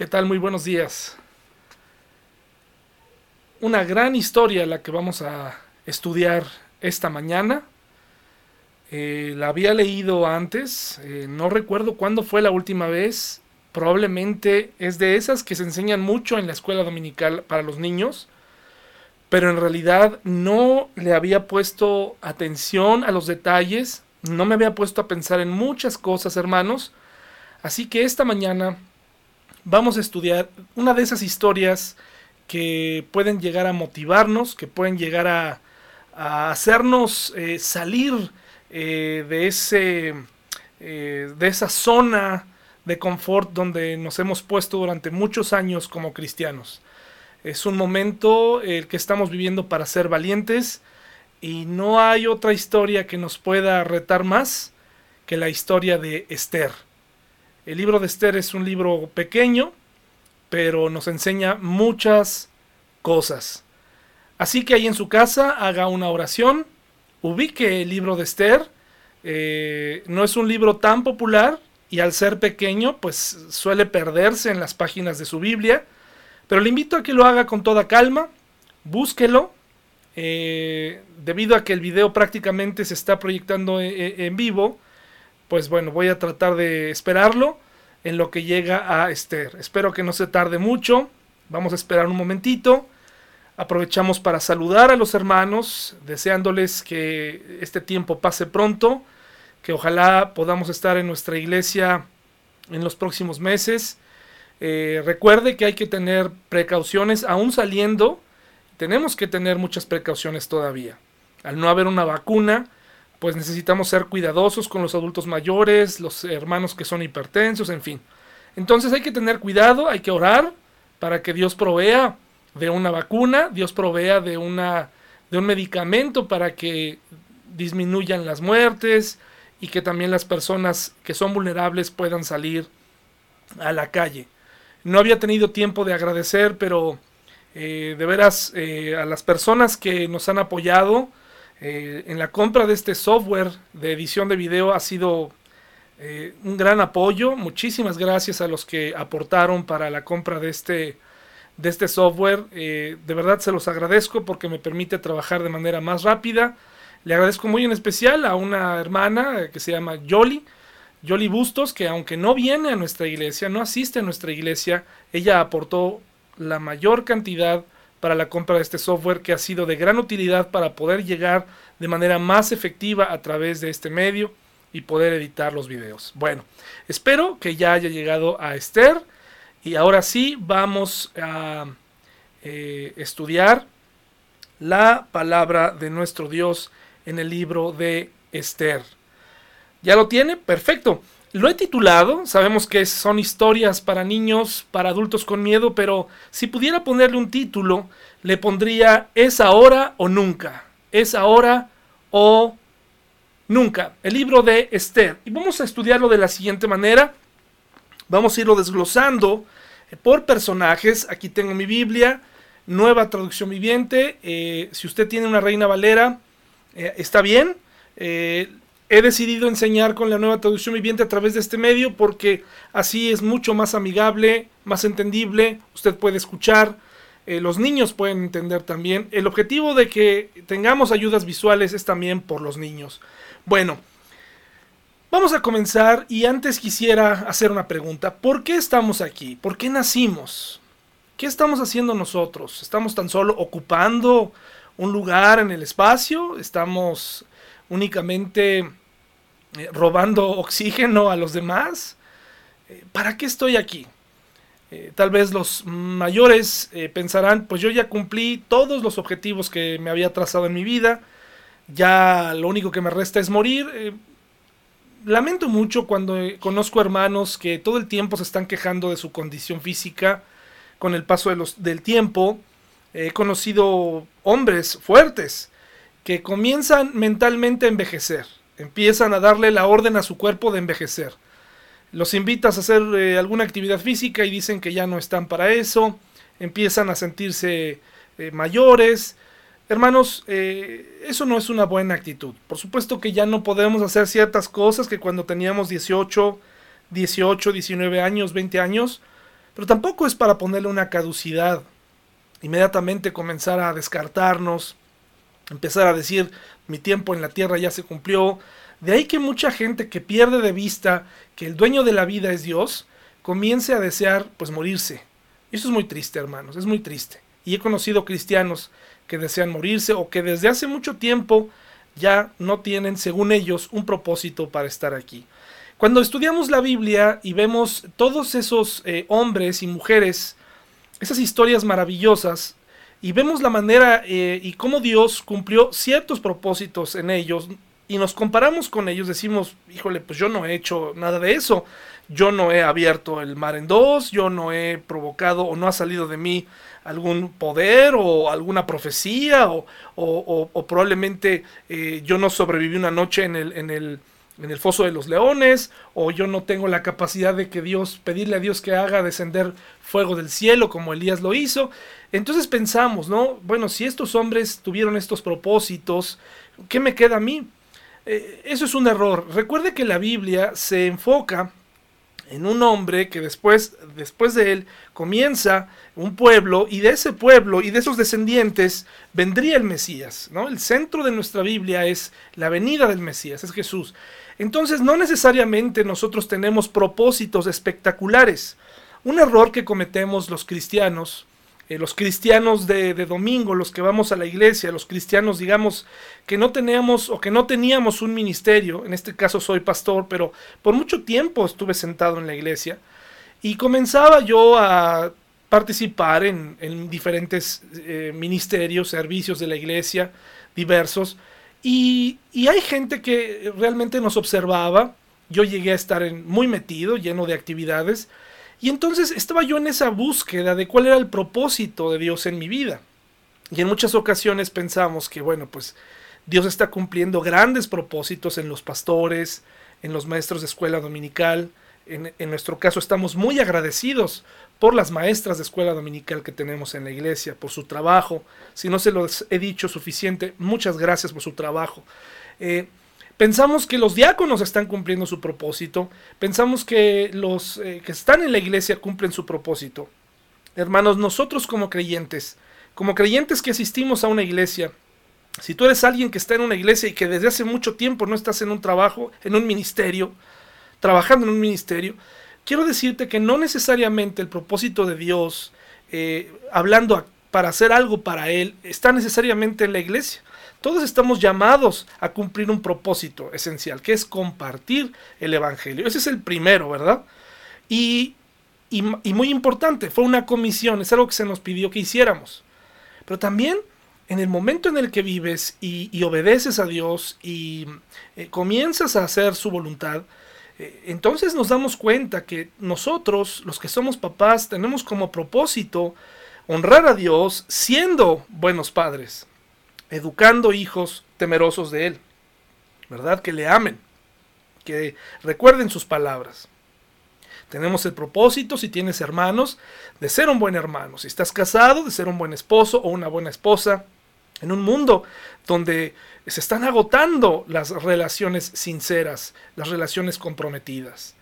¿Qué tal? Muy buenos días. Una gran historia la que vamos a estudiar esta mañana. Eh, la había leído antes, eh, no recuerdo cuándo fue la última vez. Probablemente es de esas que se enseñan mucho en la escuela dominical para los niños, pero en realidad no le había puesto atención a los detalles, no me había puesto a pensar en muchas cosas, hermanos. Así que esta mañana vamos a estudiar una de esas historias que pueden llegar a motivarnos, que pueden llegar a, hacernos eh, salir eh, de, ese, eh, de esa zona de confort donde nos hemos puesto durante muchos años como cristianos. Es un momento el que estamos viviendo para ser valientes y no hay otra historia que nos pueda retar más que la historia de Esther. El libro de Esther es un libro pequeño, pero nos enseña muchas cosas. Así que ahí en su casa haga una oración, ubique el libro de Esther. Eh, no es un libro tan popular y al ser pequeño, pues suele perderse en las páginas de su Biblia. Pero le invito a que lo haga con toda calma, búsquelo. Eh, debido a que el video prácticamente se está proyectando e, e, en vivo, pues bueno, voy a tratar de esperarlo en lo que llega a Esther. Espero que no se tarde mucho. Vamos a esperar un momentito. Aprovechamos para saludar a los hermanos, deseándoles que este tiempo pase pronto, que ojalá podamos estar en nuestra iglesia en los próximos meses. Eh, recuerde que hay que tener precauciones, aún saliendo, tenemos que tener muchas precauciones todavía. Al no haber una vacuna, pues necesitamos ser cuidadosos con los adultos mayores, los hermanos que son hipertensos, en fin. Entonces hay que tener cuidado, hay que orar para que Dios provea de una vacuna, Dios provea de, una, de un medicamento para que disminuyan las muertes y que también las personas que son vulnerables puedan salir a la calle. No había tenido tiempo de agradecer, pero eh, de veras eh, a las personas que nos han apoyado, eh, en la compra de este software de edición de video ha sido eh, un gran apoyo. Muchísimas gracias a los que aportaron para la compra de este, de este software. Eh, de verdad se los agradezco porque me permite trabajar de manera más rápida. Le agradezco muy en especial a una hermana que se llama Yoli. Yoli Bustos, que aunque no viene a nuestra iglesia, no asiste a nuestra iglesia, ella aportó la mayor cantidad para la compra de este software que ha sido de gran utilidad para poder llegar de manera más efectiva a través de este medio y poder editar los videos. Bueno, espero que ya haya llegado a Esther y ahora sí vamos a eh, estudiar la palabra de nuestro Dios en el libro de Esther. ¿Ya lo tiene? Perfecto. Lo he titulado, sabemos que son historias para niños, para adultos con miedo, pero si pudiera ponerle un título, le pondría Es ahora o nunca. Es ahora o nunca. El libro de Esther. Y vamos a estudiarlo de la siguiente manera. Vamos a irlo desglosando eh, por personajes. Aquí tengo mi Biblia, nueva traducción viviente. Eh, si usted tiene una reina valera, eh, está bien he decidido enseñar con la nueva traducción viviente a través de este medio porque así es mucho más amigable, más entendible, usted puede escuchar, eh, los niños pueden entender también. El objetivo de que tengamos ayudas visuales es también por los niños. Bueno, vamos a comenzar y antes quisiera hacer una pregunta. ¿Por qué estamos aquí? ¿Por qué nacimos? ¿Qué estamos haciendo nosotros? ¿Estamos tan solo ocupando un lugar en el espacio? ¿Estamos únicamente eh, robando oxígeno a los demás. Eh, ¿Para qué estoy aquí? Eh, tal vez los mayores pensarán, pues yo ya cumplí todos los objetivos que me había trazado en mi vida, ya lo único que me resta es morir. lamento mucho cuando conozco hermanos que todo el tiempo se están quejando de su condición física con el paso de los, del tiempo. He conocido hombres fuertes que comienzan mentalmente a envejecer empiezan a darle la orden a su cuerpo de envejecer. Los invitas a hacer eh, alguna actividad física y dicen que ya no están para eso, empiezan a sentirse eh, mayores. Hermanos, eh, eso no es una buena actitud. Por supuesto que ya no podemos hacer ciertas cosas que cuando teníamos 18, 18, 19 años, 20 años, pero tampoco es para ponerle una caducidad. Inmediatamente comenzar a descartarnos, empezar a decir mi tiempo en la tierra ya se cumplió. De ahí que mucha gente que pierde de vista que el dueño de la vida es Dios, comience a desear pues morirse. Y eso es muy triste, hermanos, es muy triste. Y he conocido cristianos que desean morirse o que desde hace mucho tiempo ya no tienen, según ellos, un propósito para estar aquí. Cuando estudiamos la Biblia y vemos todos esos eh, hombres y mujeres, esas historias maravillosas, y vemos la manera eh, y cómo Dios cumplió ciertos propósitos en ellos, y nos comparamos con ellos, decimos, híjole, pues yo no he hecho nada de eso, yo no he abierto el mar en dos, yo no he provocado o no ha salido de mí algún poder o alguna profecía o, probablemente eh, yo no sobreviví una noche en el, en, el, en el foso de los leones o yo no tengo la capacidad de que Dios, pedirle a Dios que haga descender fuego del cielo como Elías lo hizo. Entonces pensamos, ¿no? Bueno, si estos hombres tuvieron estos propósitos, ¿qué me queda a mí? Eh, eso es un error. Recuerde que la Biblia se enfoca en un hombre que después, después de él comienza un pueblo y de ese pueblo y de esos descendientes vendría el Mesías. ¿no? El centro de nuestra Biblia es la venida del Mesías, es Jesús. Entonces no necesariamente nosotros tenemos propósitos espectaculares. Un error que cometemos los cristianos eh, los cristianos de, domingo, los que vamos a la iglesia, los cristianos, digamos, que no teníamos o que no teníamos un ministerio, en este caso soy pastor, pero por mucho tiempo estuve sentado en la iglesia y comenzaba yo a participar en, diferentes eh, ministerios, servicios de la iglesia, diversos, y, y, hay gente que realmente nos observaba, yo llegué a estar muy metido, lleno de actividades, y entonces estaba yo en esa búsqueda de cuál era el propósito de Dios en mi vida. Y en muchas ocasiones pensamos que, bueno, pues Dios está cumpliendo grandes propósitos en los pastores, en los maestros de escuela dominical. En, nuestro caso estamos muy agradecidos por las maestras de escuela dominical que tenemos en la iglesia, por su trabajo. Si no se los he dicho suficiente, muchas gracias por su trabajo. Eh, Pensamos que los diáconos están cumpliendo su propósito, pensamos que los eh, que están en la iglesia cumplen su propósito. Hermanos, nosotros como creyentes, como creyentes que asistimos a una iglesia, si tú eres alguien que está en una iglesia y que desde hace mucho tiempo no estás en un trabajo, en un ministerio, trabajando en un ministerio, quiero decirte que no necesariamente el propósito de Dios, eh, hablando para hacer algo para Él, está necesariamente en la iglesia. Todos estamos llamados a cumplir un propósito esencial, que es compartir el Evangelio. Ese es el primero, ¿verdad? Y, muy importante, fue una comisión, es algo que se nos pidió que hiciéramos. Pero también en el momento en el que vives y, obedeces a Dios y eh, comienzas a hacer su voluntad, eh, entonces nos damos cuenta que nosotros, los que somos papás, tenemos como propósito honrar a Dios siendo buenos padres educando hijos temerosos de Él, ¿verdad? Que le amen, que recuerden sus palabras. Tenemos el propósito, si tienes hermanos, de ser un buen hermano. Si estás casado, de ser un buen esposo o una buena esposa. En un mundo donde se están agotando las relaciones sinceras, las relaciones comprometidas.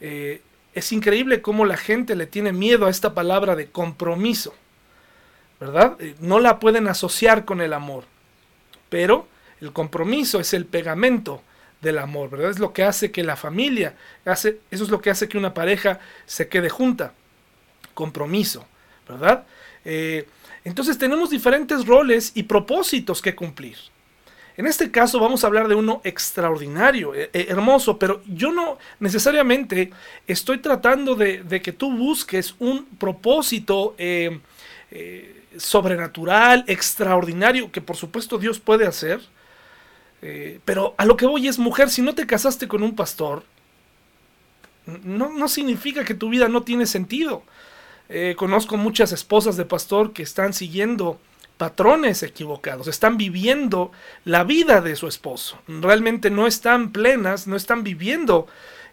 Eh, es increíble cómo la gente le tiene miedo a esta palabra de compromiso. ¿Verdad? Eh, no la pueden asociar con el amor, pero el compromiso es el pegamento del amor, ¿verdad? Es lo que hace que la familia, hace, eso es lo que hace que una pareja se quede junta, compromiso, ¿verdad? Eh, entonces tenemos diferentes roles y propósitos que cumplir. En este caso vamos a hablar de uno extraordinario, eh, hermoso, pero yo no necesariamente estoy tratando de, que tú busques un propósito sobrenatural, extraordinario, que por supuesto Dios puede hacer. Eh, pero a lo que voy es, mujer, si no te casaste con un pastor, no, no significa que tu vida no tiene sentido. Eh, conozco muchas esposas de pastor que están siguiendo patrones equivocados, están viviendo la vida de su esposo. Realmente no están plenas, no están viviendo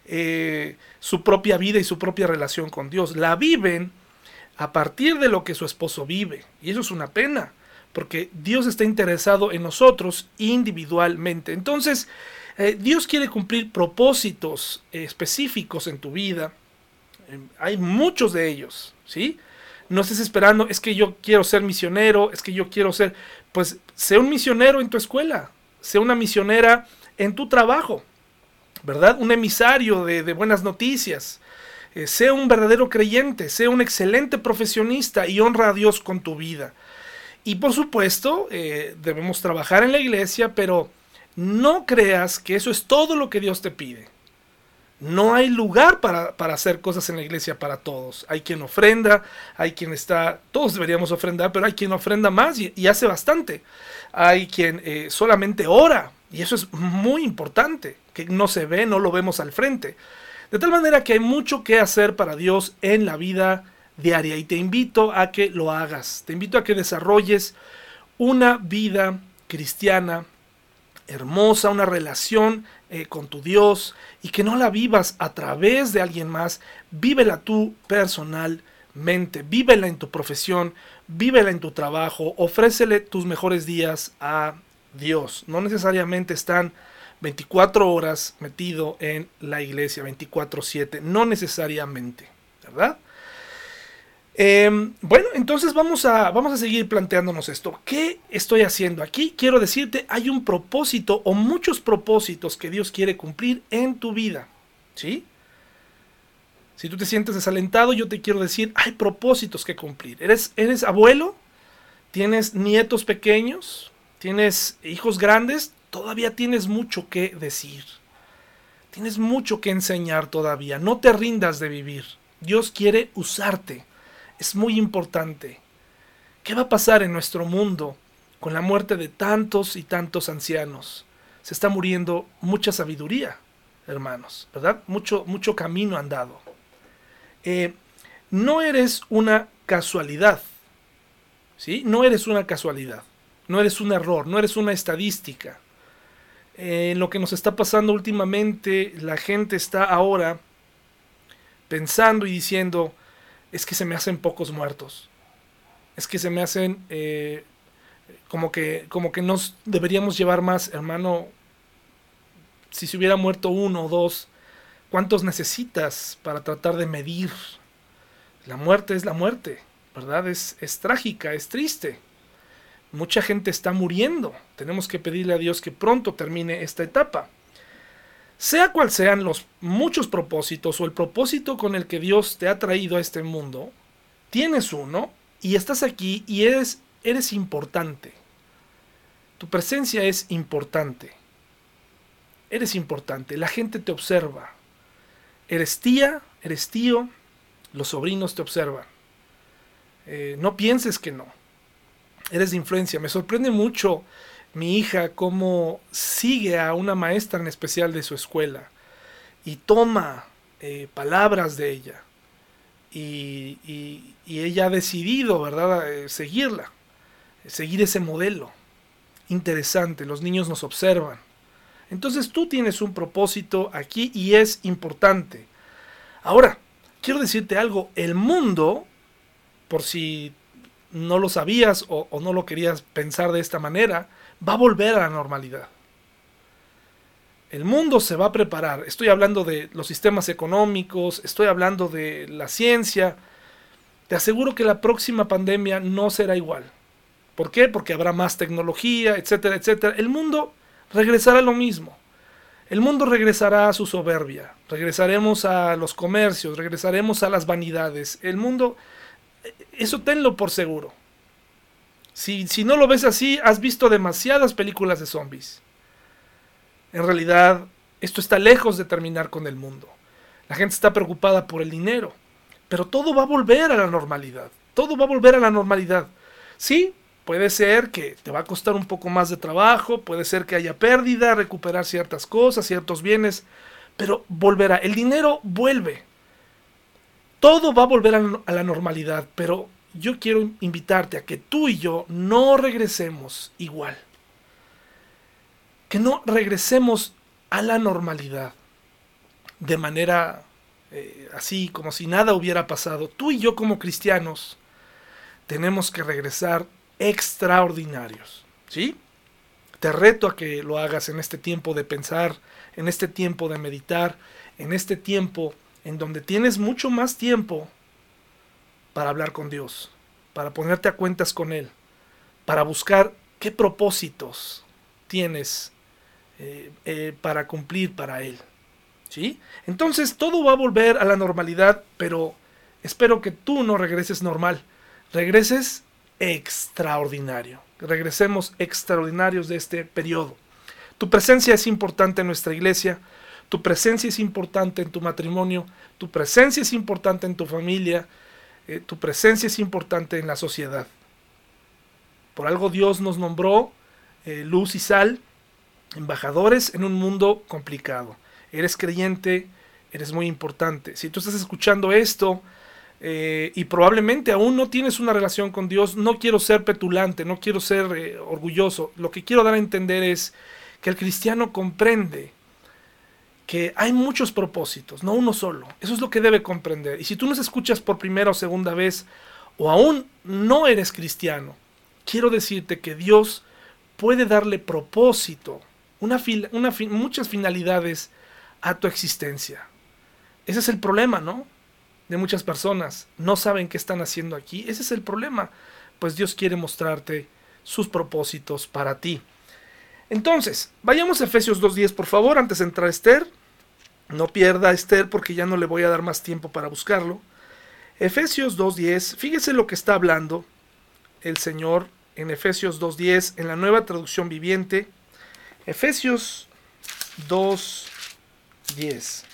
eh, su propia vida y su propia relación con Dios. La viven a partir de lo que su esposo vive. Y eso es una pena, porque Dios está interesado en nosotros individualmente. Entonces, eh, Dios quiere cumplir propósitos específicos en tu vida. hay muchos de ellos, ¿sí? No estés esperando, es que yo quiero ser misionero, es que yo quiero ser, pues sé un misionero en tu escuela, sé una misionera en tu trabajo, ¿verdad? Un emisario de, buenas noticias. Eh, sé un verdadero creyente, sé un excelente profesionista y honra a Dios con tu vida. Y por supuesto, eh, debemos trabajar en la iglesia, pero no creas que eso es todo lo que Dios te pide. No hay lugar para, hacer cosas en la iglesia para todos. Hay quien ofrenda, hay quien está, todos deberíamos ofrendar, pero hay quien ofrenda más y, hace bastante. Hay quien eh, solamente ora, y eso es muy importante, que no se ve, no lo vemos al frente. De tal manera que hay mucho que hacer para Dios en la vida diaria y te invito a que lo hagas. Te invito a que desarrolles una vida cristiana hermosa, una relación eh, con tu Dios y que no la vivas a través de alguien más, vívela tú personalmente, vívela en tu profesión, vívela en tu trabajo, ofrécele tus mejores días a Dios. No necesariamente están 24 horas metido en la iglesia, 24/7, no necesariamente, ¿verdad? Em, bueno, entonces vamos a, vamos a seguir planteándonos esto. ¿Qué estoy haciendo aquí? Quiero decirte, hay un propósito o muchos propósitos que Dios quiere cumplir en tu vida. ¿Sí? Si tú te sientes desalentado, yo te quiero decir, hay propósitos que cumplir. ¿Eres, eres abuelo? ¿Tienes nietos pequeños? ¿Tienes hijos grandes? Todavía tienes mucho que decir. Tienes mucho que enseñar todavía. No te rindas de vivir. Dios quiere usarte es muy importante. ¿Qué va a pasar en nuestro mundo con la muerte de tantos y tantos ancianos? Se está muriendo mucha sabiduría, hermanos, ¿verdad? Mucho, mucho camino andado. Eh, no eres una casualidad, ¿sí? No eres una casualidad, no eres un error, no eres una estadística. Eh, lo que nos está pasando últimamente, la gente está ahora pensando y diciendo, es que se me hacen pocos muertos. Es que se me hacen eh, como que como que nos deberíamos llevar más, hermano. Si se hubiera muerto uno o dos, ¿cuántos necesitas para tratar de medir? La muerte es la muerte, ¿verdad? Es, es trágica, es triste. Mucha gente está muriendo. Tenemos que pedirle a Dios que pronto termine esta etapa. Sea cual sean los muchos propósitos o el propósito con el que Dios te ha traído a este mundo, tienes uno y estás aquí y eres, importante. Tu presencia es importante. Eres importante. La gente te observa. Eres tía, eres tío, los sobrinos te observan. Eh, no pienses que no. Eres de influencia. Me sorprende mucho mi hija cómo sigue a una maestra en especial de su escuela y toma eh, palabras de ella. Y, ella ha decidido, ¿verdad?, eh, seguirla, seguir ese modelo. Interesante, los niños nos observan. Entonces tú tienes un propósito aquí y es importante. Ahora, quiero decirte algo, el mundo, por si no lo sabías o no lo querías pensar de esta manera, va a volver a la normalidad. El mundo se va a preparar. Estoy hablando de los sistemas económicos, estoy hablando de la ciencia. Te aseguro que la próxima pandemia no será igual. ¿Por qué? Porque habrá más tecnología, etcétera, etcétera. El mundo regresará a lo mismo. El mundo regresará a su soberbia. Regresaremos a los comercios, regresaremos a las vanidades. El mundo, eso tenlo por seguro. Si, no lo ves así, has visto demasiadas películas de zombies. En realidad, esto está lejos de terminar con el mundo. La gente está preocupada por el dinero. Pero todo va a volver a la normalidad. Todo va a volver a la normalidad. Sí, puede ser que te va a costar un poco más de trabajo, puede ser que haya pérdida, recuperar ciertas cosas, ciertos bienes, pero volverá. El dinero vuelve. Todo va a volver a la normalidad, pero yo quiero invitarte a que tú y yo no regresemos igual. Que no regresemos a la normalidad de manera eh, así, como si nada hubiera pasado. Tú y yo como cristianos tenemos que regresar extraordinarios. ¿Sí? Te reto a que lo hagas en este tiempo de pensar, en este tiempo de meditar, en este tiempo en donde tienes mucho más tiempo para hablar con Dios, para ponerte a cuentas con Él, para buscar qué propósitos tienes eh, eh, para cumplir para Él. ¿Sí? Entonces todo va a volver a la normalidad, pero espero que tú no regreses normal, regreses extraordinario. Regresemos extraordinarios de este periodo. Tu presencia es importante en nuestra iglesia, tu presencia es importante en tu matrimonio, tu presencia es importante en tu familia, eh, tu presencia es importante en la sociedad. Por algo Dios nos nombró eh, luz y sal, embajadores en un mundo complicado. Eres creyente, eres muy importante. Si tú estás escuchando esto, eh, y probablemente aún no tienes una relación con Dios, no quiero ser petulante, no quiero ser orgulloso. Lo que quiero dar a entender es que el cristiano comprende que hay muchos propósitos, no uno solo. Eso es lo que debe comprender. Y si tú nos escuchas por primera o segunda vez, o aún no eres cristiano, quiero decirte que Dios puede darle propósito, una, muchas finalidades a tu existencia. Ese es el problema, ¿no? De muchas personas. No saben qué están haciendo aquí. Ese es el problema. Pues Dios quiere mostrarte sus propósitos para ti. Entonces, vayamos a Efesios 2.10, por favor, antes de entrar a Esther. No pierda Esther porque ya no le voy a dar más tiempo para buscarlo. Efesios 2.10, fíjese lo que está hablando el Señor en Efesios 2.10, en la nueva traducción viviente. Efesios 2.10.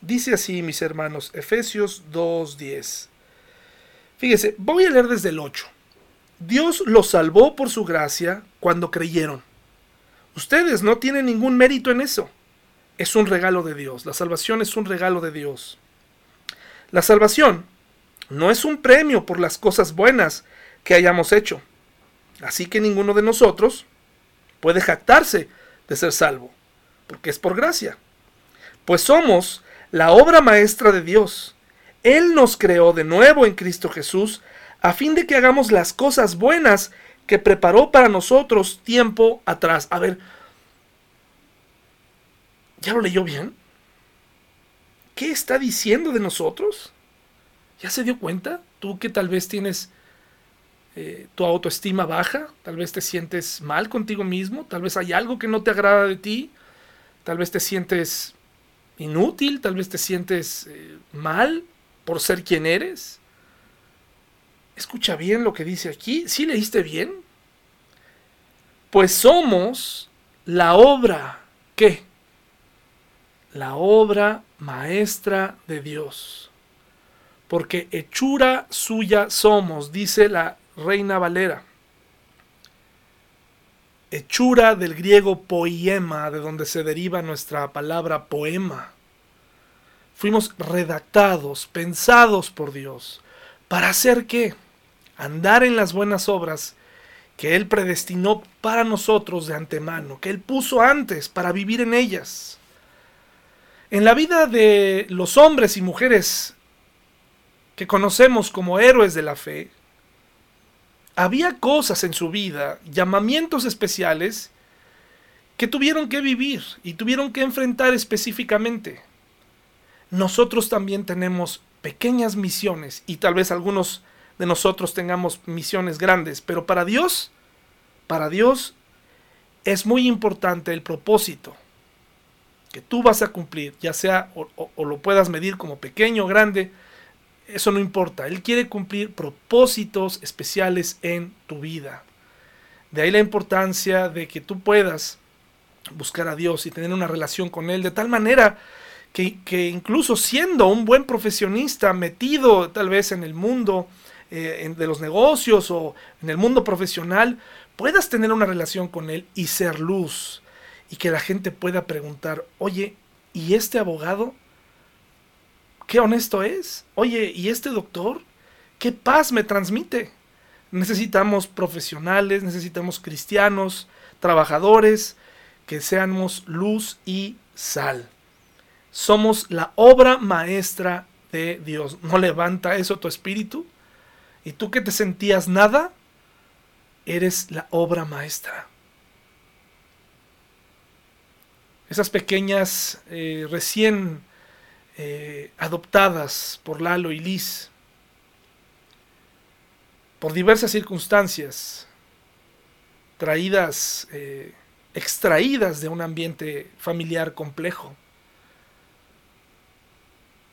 Dice así, mis hermanos, Efesios 2.10. Fíjese, voy a leer desde el 8. Dios los salvó por su gracia cuando creyeron. Ustedes no tienen ningún mérito en eso. Es un regalo de Dios. La salvación es un regalo de Dios. La salvación no es un premio por las cosas buenas que hayamos hecho. Así que ninguno de nosotros puede jactarse de ser salvo, porque es por gracia. Pues somos la obra maestra de Dios. Él nos creó de nuevo en Cristo Jesús a fin de que hagamos las cosas buenas que preparó para nosotros tiempo atrás. A ver, ¿ya lo leyó bien? ¿Qué está diciendo de nosotros? ¿Ya se dio cuenta? Tú que tal vez tienes eh, tu autoestima baja, tal vez te sientes mal contigo mismo, tal vez hay algo que no te agrada de ti, tal vez te sientes inútil, tal vez te sientes eh, mal por ser quien eres. Escucha bien lo que dice aquí. ¿Sí leíste bien? Pues somos la obra, ¿qué? La obra maestra de Dios. Porque hechura suya somos, dice la Reina Valera. Hechura del griego poema, de donde se deriva nuestra palabra poema. Fuimos redactados, pensados por Dios. ¿Para hacer qué? andar en las buenas obras que Él predestinó para nosotros de antemano, que Él puso antes para vivir en ellas. En la vida de los hombres y mujeres que conocemos como héroes de la fe, había cosas en su vida, llamamientos especiales, que tuvieron que vivir y tuvieron que enfrentar específicamente. Nosotros también tenemos pequeñas misiones y tal vez algunos de nosotros tengamos misiones grandes, pero para Dios, para Dios es muy importante el propósito que tú vas a cumplir, ya sea o, lo puedas medir como pequeño o grande, eso no importa. Él quiere cumplir propósitos especiales en tu vida. De ahí la importancia de que tú puedas buscar a Dios y tener una relación con Él de tal manera que, que incluso siendo un buen profesionista metido tal vez en el mundo, eh, de los negocios o en el mundo profesional, puedas tener una relación con él y ser luz. Y que la gente pueda preguntar, oye, ¿y este abogado? ¿Qué honesto es? Oye, ¿y este doctor? ¿Qué paz me transmite? Necesitamos profesionales, necesitamos cristianos, trabajadores, que seamos luz y sal. Somos la obra maestra de Dios. ¿No levanta eso tu espíritu? Y tú que te sentías nada, eres la obra maestra. Esas pequeñas, eh, recién eh, adoptadas por Lalo y Liz, por diversas circunstancias, traídas, eh, extraídas de un ambiente familiar complejo.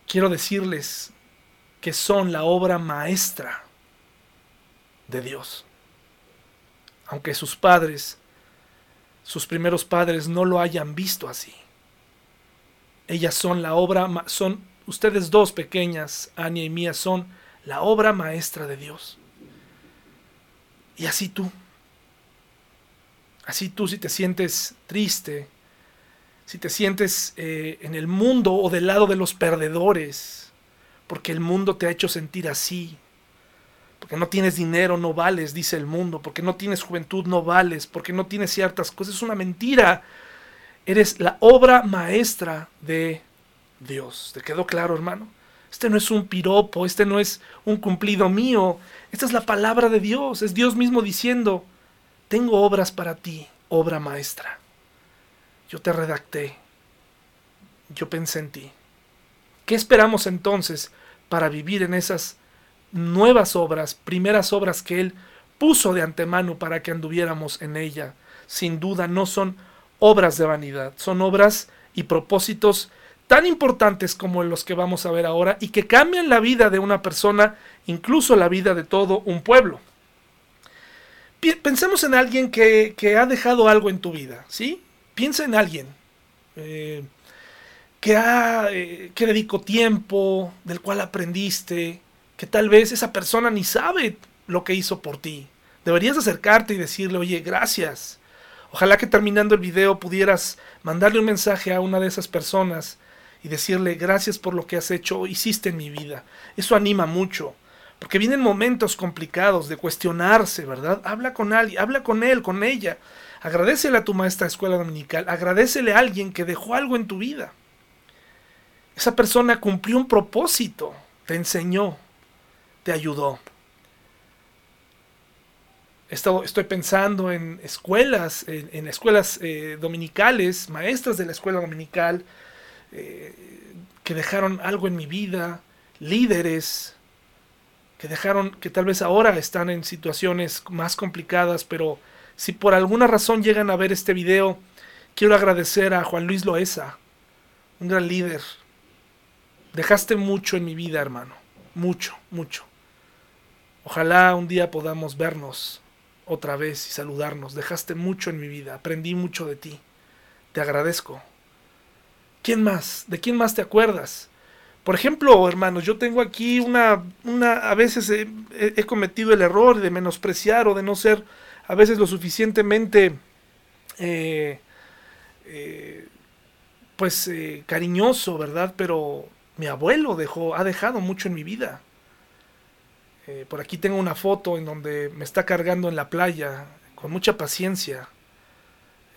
Quiero decirles que son la obra maestra de Dios. Aunque sus padres, sus primeros padres no lo hayan visto así. Ellas son la obra, son ustedes dos pequeñas, Ania y Mía, son la obra maestra de Dios. Y así tú. Así tú si te sientes triste, si te sientes eh, en el mundo o del lado de los perdedores, porque el mundo te ha hecho sentir así, porque no tienes dinero no vales, dice el mundo, porque no tienes juventud no vales, porque no tienes ciertas cosas, es una mentira. Eres la obra maestra de Dios. ¿Te quedó claro, hermano? Este no es un piropo, este no es un cumplido mío, esta es la palabra de Dios, es Dios mismo diciendo, tengo obras para ti, obra maestra. Yo te redacté, yo pensé en ti. ¿Qué esperamos entonces para vivir en esas nuevas obras, primeras obras que Él puso de antemano para que anduviéramos en ella? Sin duda no son obras de vanidad, son obras y propósitos tan importantes como los que vamos a ver ahora y que cambian la vida de una persona, incluso la vida de todo un pueblo. Pensemos en alguien que, ha dejado algo en tu vida, ¿sí? Piensa en alguien eh, que, ha, eh, que dedicó tiempo, del cual aprendiste, que tal vez esa persona ni sabe lo que hizo por ti. Deberías acercarte y decirle, oye, gracias Ojalá que terminando el video pudieras mandarle un mensaje a una de esas personas y decirle gracias por lo que has hecho hiciste en mi vida. Eso anima mucho, porque vienen momentos complicados de cuestionarse, ¿verdad? Habla con alguien, habla con él, con ella. Agradecele a tu maestra de escuela dominical, agradecele a alguien que dejó algo en tu vida. Esa persona cumplió un propósito, te enseñó, te ayudó estoy pensando en escuelas, en, escuelas eh, dominicales, maestras de la escuela dominical, eh, que dejaron algo en mi vida, líderes que dejaron, que tal vez ahora están en situaciones más complicadas, pero si por alguna razón llegan a ver este video, quiero agradecer a Juan Luis Loesa, un gran líder. Dejaste mucho en mi vida, hermano, mucho, mucho. Ojalá un día podamos vernos otra vez y saludarnos. Dejaste mucho en mi vida, aprendí mucho de ti. Te agradezco. ¿Quién más? ¿De quién más te acuerdas? Por ejemplo, hermanos, yo tengo aquí una, una a veces he, cometido el error de menospreciar o de no ser a veces lo suficientemente, eh, eh, pues, eh, cariñoso, ¿verdad? Pero mi abuelo dejó, ha dejado mucho en mi vida. Eh, por aquí tengo una foto en donde me está cargando en la playa con mucha paciencia.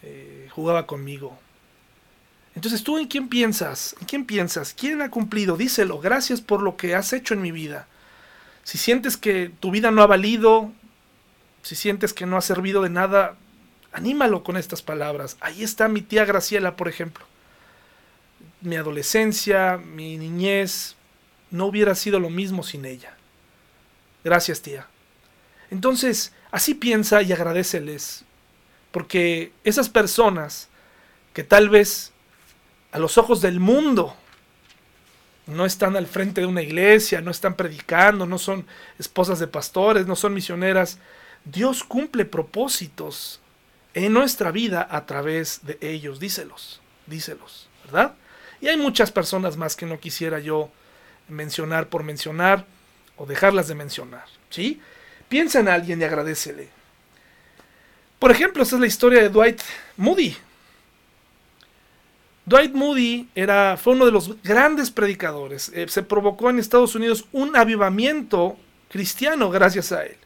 Eh, jugaba conmigo. Entonces, ¿tú en quién piensas? ¿En quién piensas? ¿Quién ha cumplido? Díselo. Gracias por lo que has hecho en mi vida. Si sientes que tu vida no ha valido, si sientes que no ha servido de nada, anímalo con estas palabras. Ahí está mi tía Graciela, por ejemplo. Mi adolescencia, mi niñez, no hubiera sido lo mismo sin ella. Gracias, tía. Entonces, así piensa y agradeceles, porque esas personas que tal vez a los ojos del mundo no están al frente de una iglesia, no están predicando, no son esposas de pastores, no son misioneras, Dios cumple propósitos en nuestra vida a través de ellos, díselos, díselos, ¿verdad? Y hay muchas personas más que no quisiera yo mencionar por mencionar o dejarlas de mencionar. ¿sí? Piensa en alguien y agradecele. Por ejemplo, esta es la historia de Dwight Moody. Dwight Moody era, fue uno de los grandes predicadores. Eh, se provocó en Estados Unidos un avivamiento cristiano gracias a él.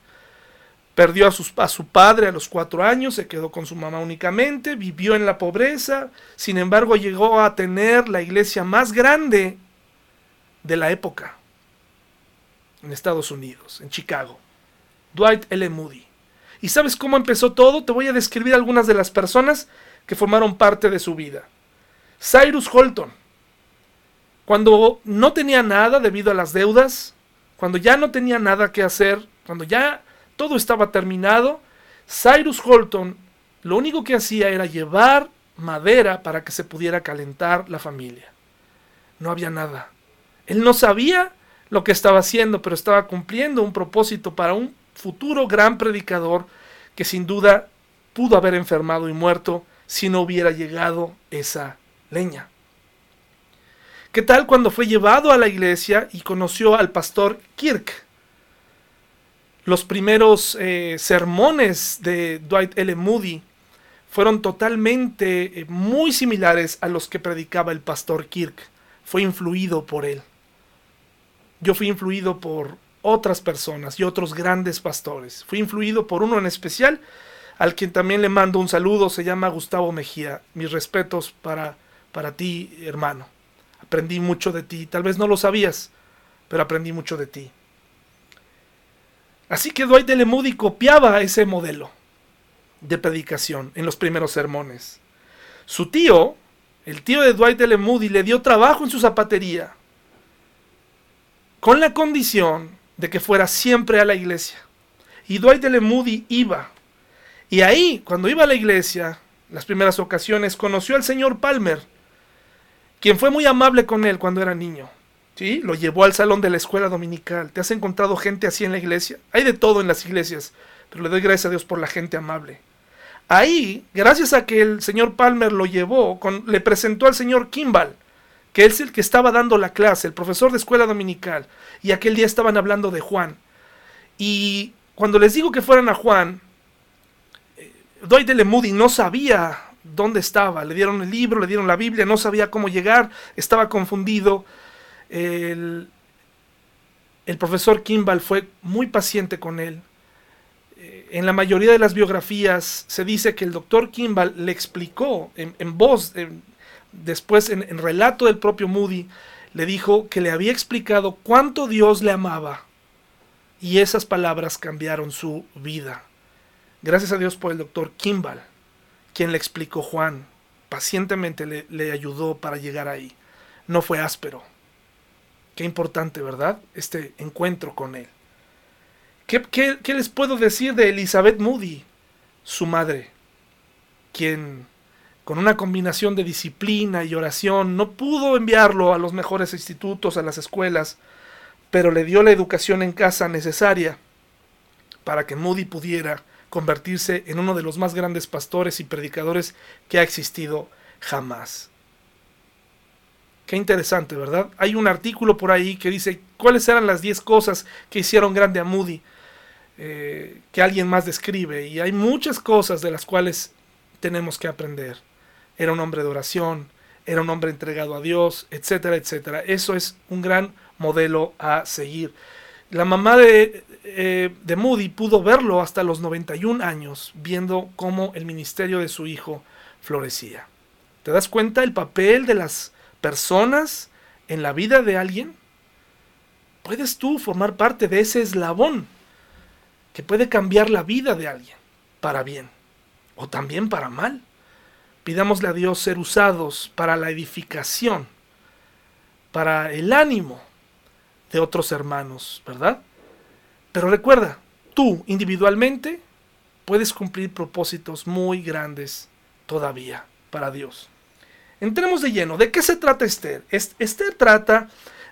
Perdió a, a, su padre a los cuatro años, se quedó con su mamá únicamente, vivió en la pobreza, sin embargo llegó a tener la iglesia más grande de la época en Estados Unidos, en Chicago. Dwight L. Moody. ¿Y sabes cómo empezó todo? Te voy a describir algunas de las personas que formaron parte de su vida. Cyrus Holton. Cuando no tenía nada debido a las deudas, cuando ya no tenía nada que hacer, cuando ya todo estaba terminado, Cyrus Holton lo único que hacía era llevar madera para que se pudiera calentar la familia. No había nada. Él no sabía lo que estaba haciendo, pero estaba cumpliendo un propósito para un futuro gran predicador que sin duda pudo haber enfermado y muerto si no hubiera llegado esa leña. ¿Qué tal cuando fue llevado a la iglesia y conoció al pastor Kirk? Los primeros eh, sermones de Dwight L. Moody fueron totalmente eh, muy similares a los que predicaba el pastor Kirk. Fue influido por él. Yo fui influido por otras personas y otros grandes pastores. Fui influido por uno en especial, al quien también le mando un saludo, se llama Gustavo Mejía. Mis respetos para, para ti, hermano. Aprendí mucho de ti, tal vez no lo sabías, pero aprendí mucho de ti. Así que Dwight L. Moody copiaba ese modelo de predicación en los primeros sermones. Su tío, el tío de Dwight L. Moody, le dio trabajo en su zapatería con la condición de que fuera siempre a la iglesia. Y Dwight L. Moody iba. Y ahí, cuando iba a la iglesia, las primeras ocasiones, conoció al señor Palmer, quien fue muy amable con él cuando era niño. ¿Sí? Lo llevó al salón de la escuela dominical. ¿Te has encontrado gente así en la iglesia? Hay de todo en las iglesias, pero le doy gracias a Dios por la gente amable. Ahí, gracias a que el señor Palmer lo llevó, le presentó al señor Kimball, que es el que estaba dando la clase, el profesor de escuela dominical, y aquel día estaban hablando de Juan. Y cuando les digo que fueran a Juan, eh, Dwight L. Moody no sabía dónde estaba, le dieron el libro, le dieron la Biblia, no sabía cómo llegar, estaba confundido. El, el profesor Kimball fue muy paciente con él, en la mayoría de las biografías se dice que el doctor Kimball le explicó en, voz, después en, relato del propio Moody, le dijo que le había explicado cuánto Dios le amaba. Y esas palabras cambiaron su vida. Gracias a Dios por el doctor Kimball, quien le explicó Juan. Pacientemente le, ayudó para llegar ahí. No fue áspero. Qué importante, ¿verdad? Este encuentro con él. ¿Qué, les puedo decir de Elizabeth Moody, su madre, quien con una combinación de disciplina y oración no pudo enviarlo a los mejores institutos, a las escuelas, pero le dio la educación en casa necesaria para que Moody pudiera convertirse en uno de los más grandes pastores y predicadores que ha existido jamás. Qué interesante, ¿verdad? Hay un artículo por ahí que dice cuáles eran las 10 cosas que hicieron grande a Moody. Eh, que alguien más describe. Y hay muchas cosas de las cuales tenemos que aprender. Era un hombre de oración, era un hombre entregado a Dios, etcétera, etcétera. Eso es un gran modelo a seguir. La mamá de, eh, de Moody pudo verlo hasta los 91 años, viendo cómo el ministerio de su hijo florecía. ¿Te das cuenta el papel de las personas en la vida de alguien? Puedes tú formar parte de ese eslabón que puede cambiar la vida de alguien para bien o también para mal. Pidámosle a Dios ser usados para la edificación, para el ánimo de otros hermanos, ¿verdad? Pero recuerda, tú individualmente puedes cumplir propósitos muy grandes todavía para Dios. Entremos de lleno. ¿De qué se trata Esther? Esther trata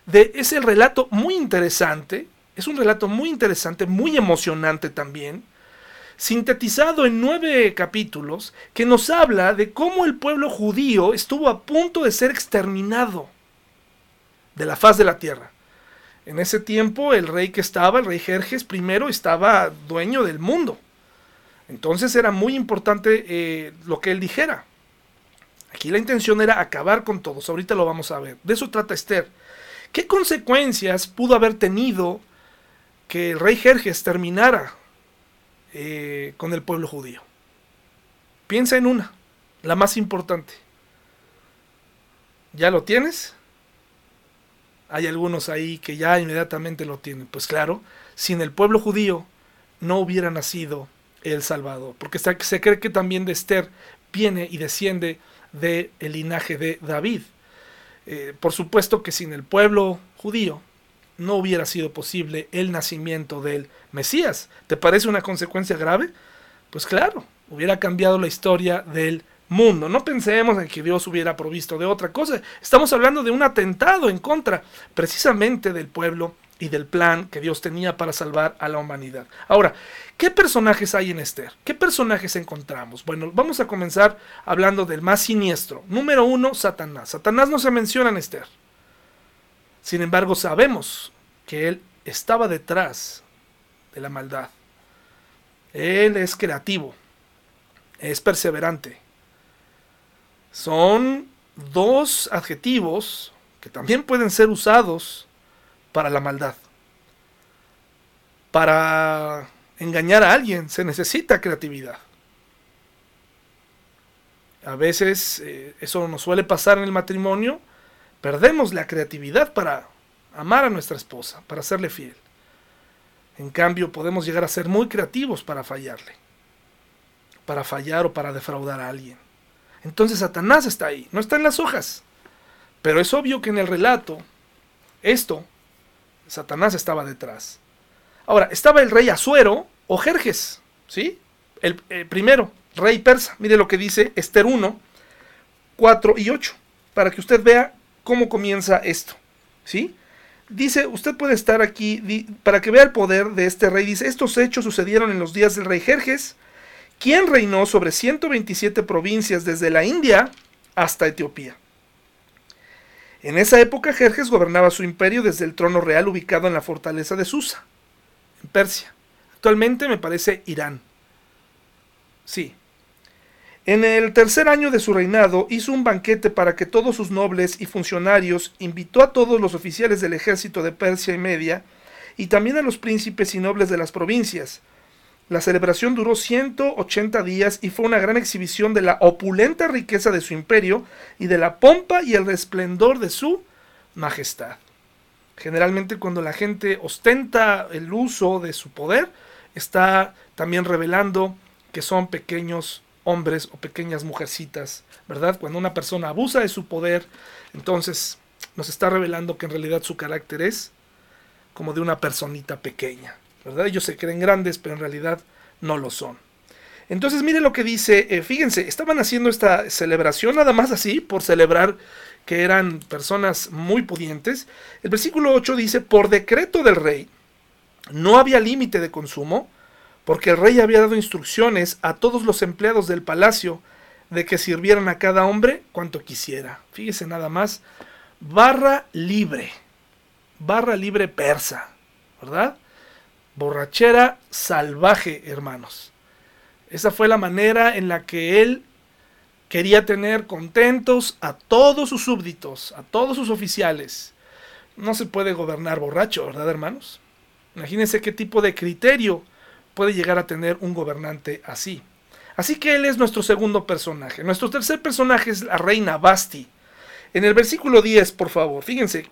de ese relato muy interesante es un relato muy interesante, muy emocionante también, sintetizado en nueve capítulos, que nos habla de cómo el pueblo judío estuvo a punto de ser exterminado de la faz de la tierra. En ese tiempo el rey que estaba, el rey Jerjes I, estaba dueño del mundo. Entonces era muy importante eh, lo que él dijera. Aquí la intención era acabar con todos. Ahorita lo vamos a ver. De eso trata Esther. ¿Qué consecuencias pudo haber tenido que el rey Jerjes terminara eh, con el pueblo judío. Piensa en una, la más importante. ¿Ya lo tienes? Hay algunos ahí que ya inmediatamente lo tienen. Pues claro, sin el pueblo judío no hubiera nacido el Salvador, porque se cree que también de Esther viene y desciende del linaje de David. Eh, por supuesto que sin el pueblo judío no hubiera sido posible el nacimiento del Mesías. ¿Te parece una consecuencia grave? Pues claro, hubiera cambiado la historia del mundo. No pensemos en que Dios hubiera provisto de otra cosa. Estamos hablando de un atentado en contra precisamente del pueblo y del plan que Dios tenía para salvar a la humanidad. Ahora, ¿qué personajes hay en Esther? ¿Qué personajes encontramos? Bueno, vamos a comenzar hablando del más siniestro. Número uno, Satanás. Satanás no se menciona en Esther. Sin embargo, sabemos que él estaba detrás de la maldad. Él es creativo, es perseverante. Son dos adjetivos que también pueden ser usados para la maldad. Para engañar a alguien se necesita creatividad. A veces eh, eso nos suele pasar en el matrimonio Perdemos la creatividad para amar a nuestra esposa, para serle fiel. En cambio, podemos llegar a ser muy creativos para fallarle, para fallar o para defraudar a alguien. Entonces Satanás está ahí, no está en las hojas. Pero es obvio que en el relato, esto, Satanás estaba detrás. Ahora, estaba el rey Asuero o Jerjes, ¿sí? El, el primero, rey persa. Mire lo que dice Esther 1, 4 y 8, para que usted vea cómo comienza esto. ¿Sí? Dice, usted puede estar aquí para que vea el poder de este rey. Dice, estos hechos sucedieron en los días del rey Jerjes, quien reinó sobre 127 provincias desde la India hasta Etiopía. En esa época Jerjes gobernaba su imperio desde el trono real ubicado en la fortaleza de Susa, en Persia. Actualmente me parece Irán. Sí, en el tercer año de su reinado hizo un banquete para que todos sus nobles y funcionarios, invitó a todos los oficiales del ejército de Persia y Media, y también a los príncipes y nobles de las provincias. La celebración duró 180 días y fue una gran exhibición de la opulenta riqueza de su imperio y de la pompa y el resplendor de su majestad. Generalmente cuando la gente ostenta el uso de su poder, está también revelando que son pequeños hombres o pequeñas mujercitas, ¿verdad? Cuando una persona abusa de su poder, entonces nos está revelando que en realidad su carácter es como de una personita pequeña, ¿verdad? Ellos se creen grandes, pero en realidad no lo son. Entonces mire lo que dice, eh, fíjense, estaban haciendo esta celebración nada más así, por celebrar que eran personas muy pudientes. El versículo 8 dice, por decreto del rey, no había límite de consumo, porque el rey había dado instrucciones a todos los empleados del palacio de que sirvieran a cada hombre cuanto quisiera. Fíjese nada más, barra libre, barra libre persa, ¿verdad? Borrachera salvaje, hermanos. Esa fue la manera en la que él quería tener contentos a todos sus súbditos, a todos sus oficiales. No se puede gobernar borracho, ¿verdad, hermanos? Imagínense qué tipo de criterio puede llegar a tener un gobernante así. Así que él es nuestro segundo personaje. Nuestro tercer personaje es la reina Basti. En el versículo 10, por favor, fíjense,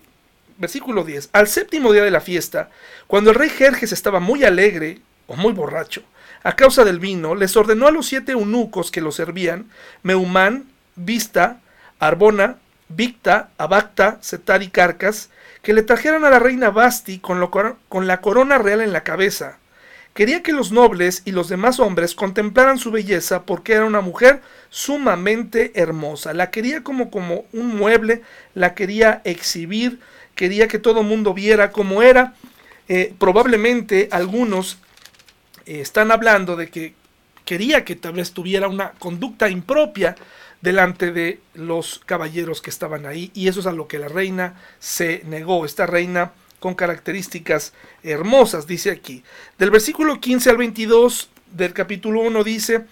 versículo 10. Al séptimo día de la fiesta, cuando el rey Jerjes estaba muy alegre o muy borracho, a causa del vino, les ordenó a los siete eunucos que lo servían, Meumán, Vista, Arbona, Victa, Abacta, Setar y Carcas, que le trajeran a la reina Basti con, con la corona real en la cabeza, Quería que los nobles y los demás hombres contemplaran su belleza porque era una mujer sumamente hermosa. La quería como, como un mueble, la quería exhibir, quería que todo el mundo viera cómo era. Eh, probablemente algunos eh, están hablando de que quería que tal vez tuviera una conducta impropia delante de los caballeros que estaban ahí y eso es a lo que la reina se negó. Esta reina con características hermosas, dice aquí. Del versículo 15 al 22 del capítulo 1 dice,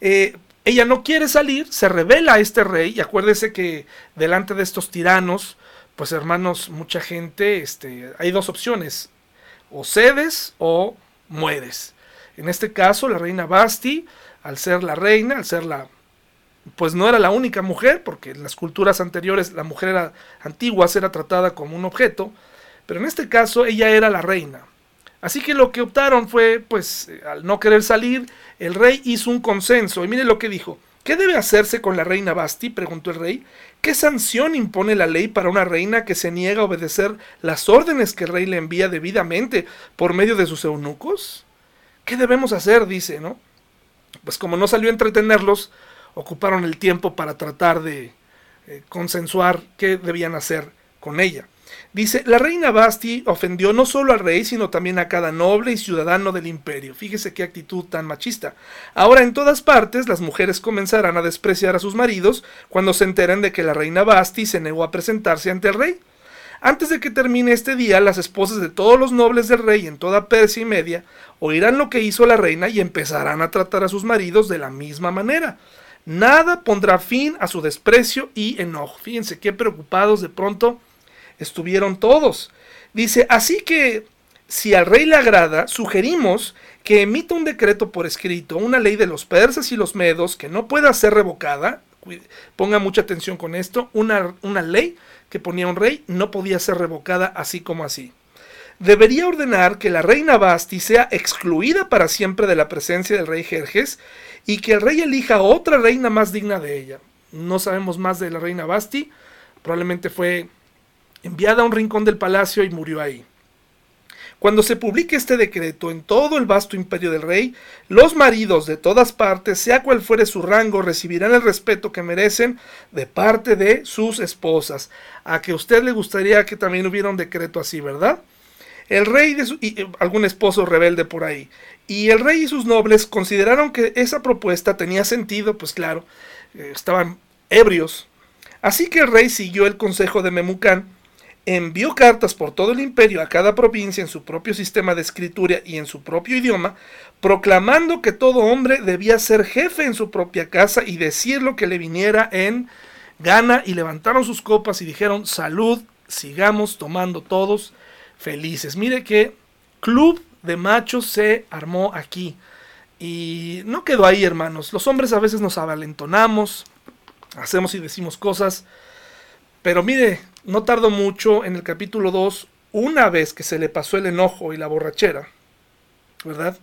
eh, ella no quiere salir, se revela a este rey, y acuérdese que delante de estos tiranos, pues hermanos, mucha gente, este, hay dos opciones, o cedes o mueres. En este caso, la reina Basti, al ser la reina, al ser la pues no era la única mujer, porque en las culturas anteriores la mujer era antigua, era tratada como un objeto, pero en este caso ella era la reina. Así que lo que optaron fue, pues, al no querer salir, el rey hizo un consenso. Y mire lo que dijo. ¿Qué debe hacerse con la reina Basti? preguntó el rey. ¿Qué sanción impone la ley para una reina que se niega a obedecer las órdenes que el rey le envía debidamente por medio de sus eunucos? ¿Qué debemos hacer? dice, ¿no? Pues como no salió a entretenerlos, ocuparon el tiempo para tratar de eh, consensuar qué debían hacer con ella. Dice, la reina Basti ofendió no solo al rey, sino también a cada noble y ciudadano del imperio. Fíjese qué actitud tan machista. Ahora en todas partes las mujeres comenzarán a despreciar a sus maridos cuando se enteren de que la reina Basti se negó a presentarse ante el rey. Antes de que termine este día, las esposas de todos los nobles del rey en toda Persia y Media oirán lo que hizo la reina y empezarán a tratar a sus maridos de la misma manera. Nada pondrá fin a su desprecio y enojo. Fíjense qué preocupados de pronto estuvieron todos. Dice, así que si al rey le agrada, sugerimos que emita un decreto por escrito, una ley de los persas y los medos que no pueda ser revocada, ponga mucha atención con esto, una, una ley que ponía un rey no podía ser revocada así como así. Debería ordenar que la reina Basti sea excluida para siempre de la presencia del rey Jerjes y que el rey elija otra reina más digna de ella. No sabemos más de la reina Basti, probablemente fue enviada a un rincón del palacio y murió ahí. Cuando se publique este decreto en todo el vasto imperio del rey, los maridos de todas partes, sea cual fuere su rango, recibirán el respeto que merecen de parte de sus esposas. A que a usted le gustaría que también hubiera un decreto así, ¿verdad? El rey de y, eh, algún esposo rebelde por ahí. Y el rey y sus nobles consideraron que esa propuesta tenía sentido, pues claro, eh, estaban ebrios. Así que el rey siguió el consejo de Memucán envió cartas por todo el imperio a cada provincia en su propio sistema de escritura y en su propio idioma, proclamando que todo hombre debía ser jefe en su propia casa y decir lo que le viniera en gana, y levantaron sus copas y dijeron, salud, sigamos tomando todos felices. Mire que club de machos se armó aquí. Y no quedó ahí, hermanos. Los hombres a veces nos avalentonamos, hacemos y decimos cosas, pero mire, no tardó mucho en el capítulo 2, una vez que se le pasó el enojo y la borrachera, ¿verdad?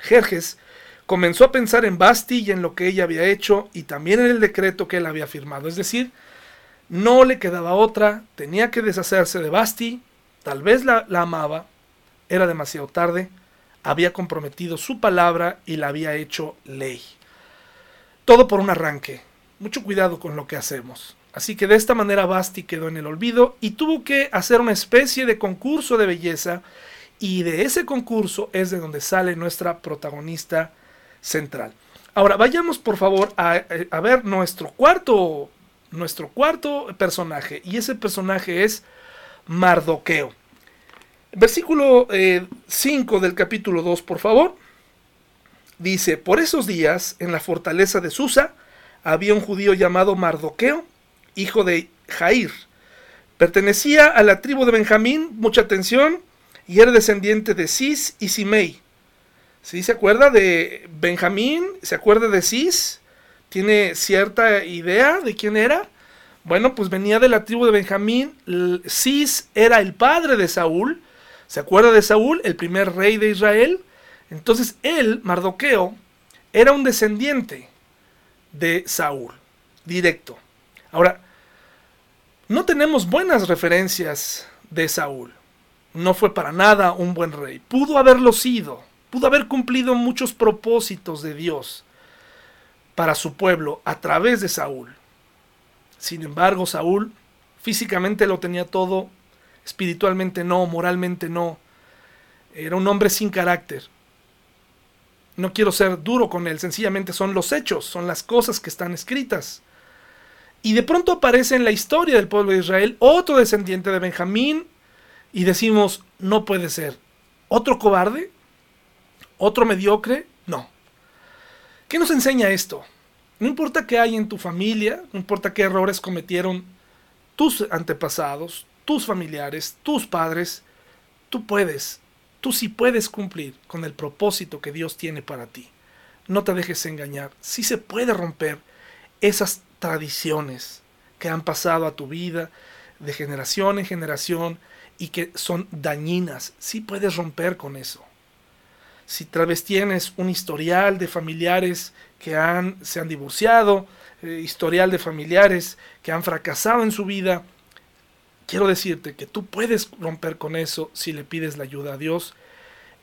Jerjes comenzó a pensar en Basti y en lo que ella había hecho y también en el decreto que él había firmado. Es decir, no le quedaba otra, tenía que deshacerse de Basti, tal vez la, la amaba, era demasiado tarde, había comprometido su palabra y la había hecho ley. Todo por un arranque. Mucho cuidado con lo que hacemos. Así que de esta manera Basti quedó en el olvido y tuvo que hacer una especie de concurso de belleza y de ese concurso es de donde sale nuestra protagonista central. Ahora vayamos por favor a, ver nuestro cuarto, nuestro cuarto personaje y ese personaje es Mardoqueo. Versículo 5 eh, del capítulo 2, por favor. Dice, por esos días, en la fortaleza de Susa, había un judío llamado Mardoqueo, hijo de Jair. Pertenecía a la tribu de Benjamín, mucha atención, y era descendiente de Cis y Simei. ¿Sí se acuerda de Benjamín? ¿Se acuerda de Cis? ¿Tiene cierta idea de quién era? Bueno, pues venía de la tribu de Benjamín. Cis era el padre de Saúl. ¿Se acuerda de Saúl, el primer rey de Israel? Entonces él, Mardoqueo, era un descendiente de Saúl, directo. Ahora, no tenemos buenas referencias de Saúl. No fue para nada un buen rey. Pudo haberlo sido. Pudo haber cumplido muchos propósitos de Dios para su pueblo a través de Saúl. Sin embargo, Saúl físicamente lo tenía todo, espiritualmente no, moralmente no. Era un hombre sin carácter. No quiero ser duro con él, sencillamente son los hechos, son las cosas que están escritas. Y de pronto aparece en la historia del pueblo de Israel otro descendiente de Benjamín y decimos, no puede ser. ¿Otro cobarde? ¿Otro mediocre? No. ¿Qué nos enseña esto? No importa qué hay en tu familia, no importa qué errores cometieron tus antepasados, tus familiares, tus padres, tú puedes, tú sí puedes cumplir con el propósito que Dios tiene para ti. No te dejes engañar, sí se puede romper esas tradiciones que han pasado a tu vida de generación en generación y que son dañinas. Sí puedes romper con eso. Si tal vez tienes un historial de familiares que han, se han divorciado, eh, historial de familiares que han fracasado en su vida. Quiero decirte que tú puedes romper con eso si le pides la ayuda a Dios.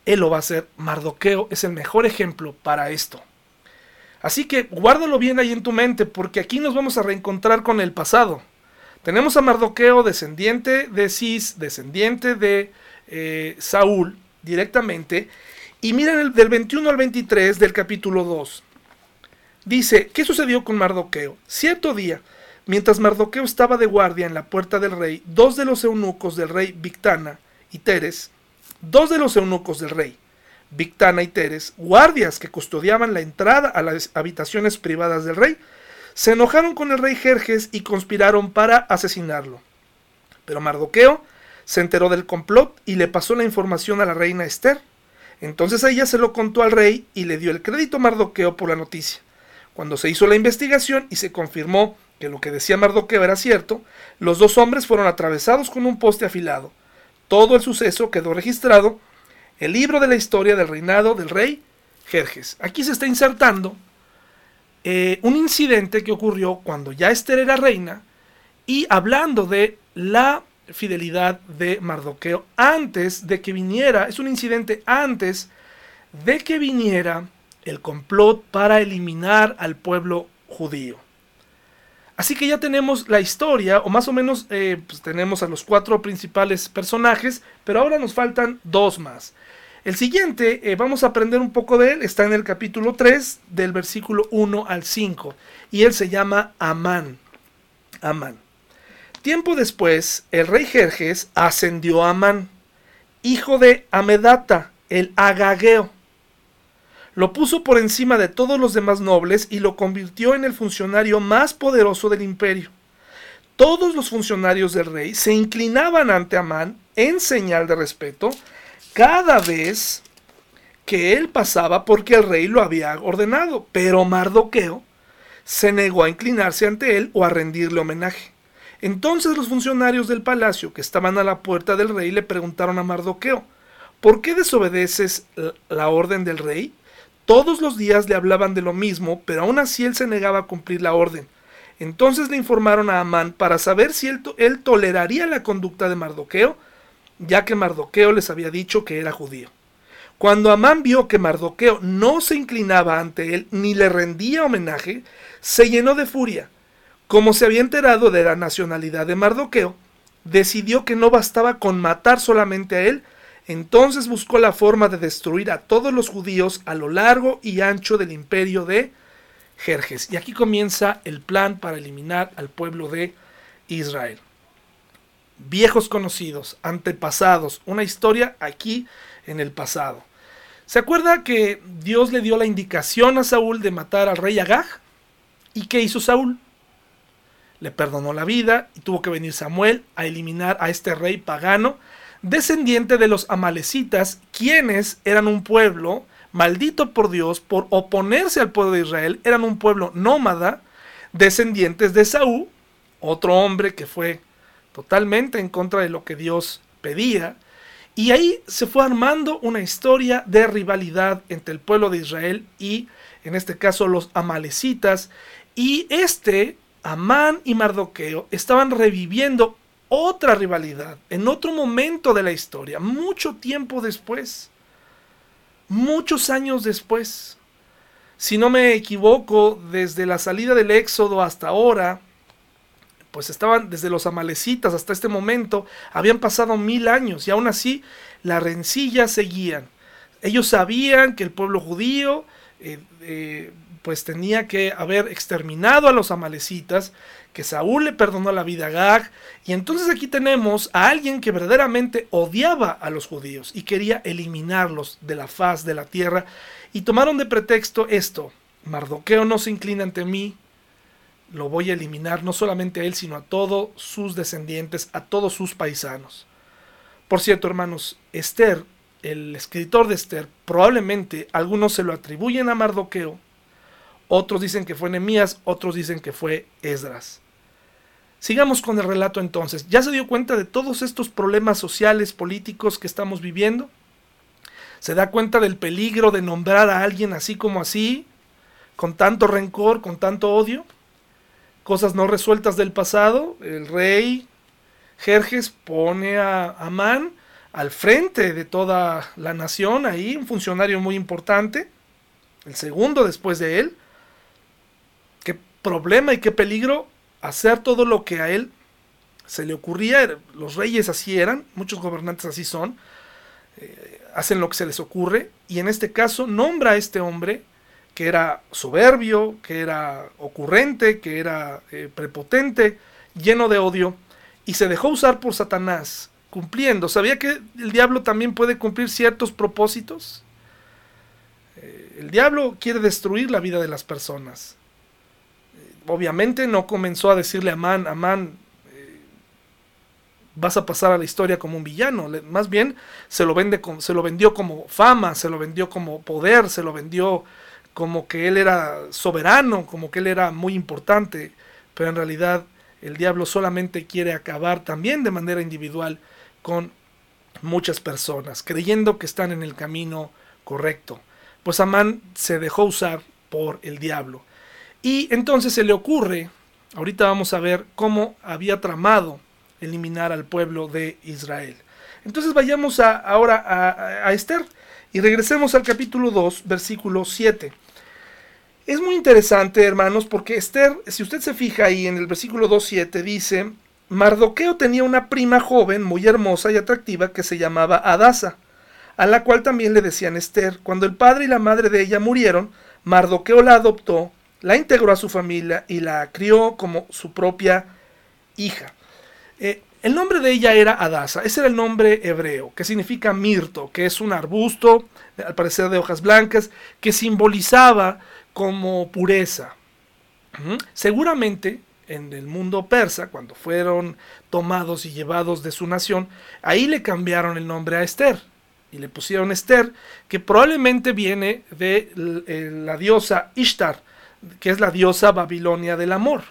Él lo va a hacer. Mardoqueo es el mejor ejemplo para esto. Así que guárdalo bien ahí en tu mente porque aquí nos vamos a reencontrar con el pasado. Tenemos a Mardoqueo, descendiente de Cis, descendiente de eh, Saúl, directamente. Y miren del 21 al 23 del capítulo 2. Dice, ¿qué sucedió con Mardoqueo? Cierto día, mientras Mardoqueo estaba de guardia en la puerta del rey, dos de los eunucos del rey Victana y Teres, dos de los eunucos del rey, Victana y Teres, guardias que custodiaban la entrada a las habitaciones privadas del rey, se enojaron con el rey Jerjes y conspiraron para asesinarlo. Pero Mardoqueo se enteró del complot y le pasó la información a la reina Esther. Entonces ella se lo contó al rey y le dio el crédito a Mardoqueo por la noticia. Cuando se hizo la investigación y se confirmó que lo que decía Mardoqueo era cierto, los dos hombres fueron atravesados con un poste afilado. Todo el suceso quedó registrado el libro de la historia del reinado del rey Jerjes. Aquí se está insertando eh, un incidente que ocurrió cuando ya Esther era reina y hablando de la fidelidad de Mardoqueo antes de que viniera, es un incidente antes de que viniera el complot para eliminar al pueblo judío. Así que ya tenemos la historia, o más o menos eh, pues tenemos a los cuatro principales personajes, pero ahora nos faltan dos más. El siguiente, eh, vamos a aprender un poco de él, está en el capítulo 3, del versículo 1 al 5, y él se llama Amán. Amán. Tiempo después, el rey Jerjes ascendió a Amán, hijo de Amedata, el Agageo. Lo puso por encima de todos los demás nobles y lo convirtió en el funcionario más poderoso del imperio. Todos los funcionarios del rey se inclinaban ante Amán en señal de respeto, cada vez que él pasaba porque el rey lo había ordenado, pero Mardoqueo se negó a inclinarse ante él o a rendirle homenaje. Entonces los funcionarios del palacio que estaban a la puerta del rey le preguntaron a Mardoqueo, ¿por qué desobedeces la orden del rey? Todos los días le hablaban de lo mismo, pero aún así él se negaba a cumplir la orden. Entonces le informaron a Amán para saber si él, toleraría la conducta de Mardoqueo ya que Mardoqueo les había dicho que era judío. Cuando Amán vio que Mardoqueo no se inclinaba ante él ni le rendía homenaje, se llenó de furia. Como se había enterado de la nacionalidad de Mardoqueo, decidió que no bastaba con matar solamente a él, entonces buscó la forma de destruir a todos los judíos a lo largo y ancho del imperio de Jerjes. Y aquí comienza el plan para eliminar al pueblo de Israel viejos conocidos, antepasados, una historia aquí en el pasado. ¿Se acuerda que Dios le dio la indicación a Saúl de matar al rey Agag? ¿Y qué hizo Saúl? Le perdonó la vida y tuvo que venir Samuel a eliminar a este rey pagano, descendiente de los amalecitas, quienes eran un pueblo maldito por Dios por oponerse al pueblo de Israel, eran un pueblo nómada, descendientes de Saúl, otro hombre que fue totalmente en contra de lo que Dios pedía. Y ahí se fue armando una historia de rivalidad entre el pueblo de Israel y, en este caso, los amalecitas. Y este, Amán y Mardoqueo, estaban reviviendo otra rivalidad en otro momento de la historia, mucho tiempo después, muchos años después. Si no me equivoco, desde la salida del Éxodo hasta ahora, pues estaban desde los amalecitas hasta este momento, habían pasado mil años y aún así la rencilla seguían. Ellos sabían que el pueblo judío eh, eh, pues tenía que haber exterminado a los amalecitas, que Saúl le perdonó la vida a Gag, y entonces aquí tenemos a alguien que verdaderamente odiaba a los judíos y quería eliminarlos de la faz de la tierra, y tomaron de pretexto esto, Mardoqueo no se inclina ante mí, lo voy a eliminar no solamente a él, sino a todos sus descendientes, a todos sus paisanos. Por cierto, hermanos, Esther, el escritor de Esther, probablemente algunos se lo atribuyen a Mardoqueo, otros dicen que fue Nehemías, otros dicen que fue Esdras. Sigamos con el relato entonces. ¿Ya se dio cuenta de todos estos problemas sociales, políticos que estamos viviendo? ¿Se da cuenta del peligro de nombrar a alguien así como así? con tanto rencor, con tanto odio, cosas no resueltas del pasado, el rey Jerjes pone a Amán al frente de toda la nación, ahí un funcionario muy importante, el segundo después de él. Qué problema y qué peligro hacer todo lo que a él se le ocurría. Los reyes así eran, muchos gobernantes así son, eh, hacen lo que se les ocurre, y en este caso nombra a este hombre que era soberbio, que era ocurrente, que era eh, prepotente, lleno de odio, y se dejó usar por Satanás, cumpliendo. ¿Sabía que el diablo también puede cumplir ciertos propósitos? Eh, el diablo quiere destruir la vida de las personas. Eh, obviamente no comenzó a decirle a Amán, Amán, vas a pasar a la historia como un villano. Más bien se lo, vende, se lo vendió como fama, se lo vendió como poder, se lo vendió como que él era soberano, como que él era muy importante, pero en realidad el diablo solamente quiere acabar también de manera individual con muchas personas, creyendo que están en el camino correcto. Pues Amán se dejó usar por el diablo. Y entonces se le ocurre, ahorita vamos a ver cómo había tramado eliminar al pueblo de Israel. Entonces vayamos a, ahora a, a Esther y regresemos al capítulo 2, versículo 7. Es muy interesante, hermanos, porque Esther, si usted se fija ahí en el versículo 2.7, dice, Mardoqueo tenía una prima joven, muy hermosa y atractiva, que se llamaba Adasa, a la cual también le decían Esther. Cuando el padre y la madre de ella murieron, Mardoqueo la adoptó, la integró a su familia y la crió como su propia hija. Eh, el nombre de ella era Adasa, ese era el nombre hebreo, que significa mirto, que es un arbusto, al parecer de hojas blancas, que simbolizaba como pureza. Seguramente en el mundo persa, cuando fueron tomados y llevados de su nación, ahí le cambiaron el nombre a Esther y le pusieron Esther, que probablemente viene de eh, la diosa Ishtar, que es la diosa babilonia del amor.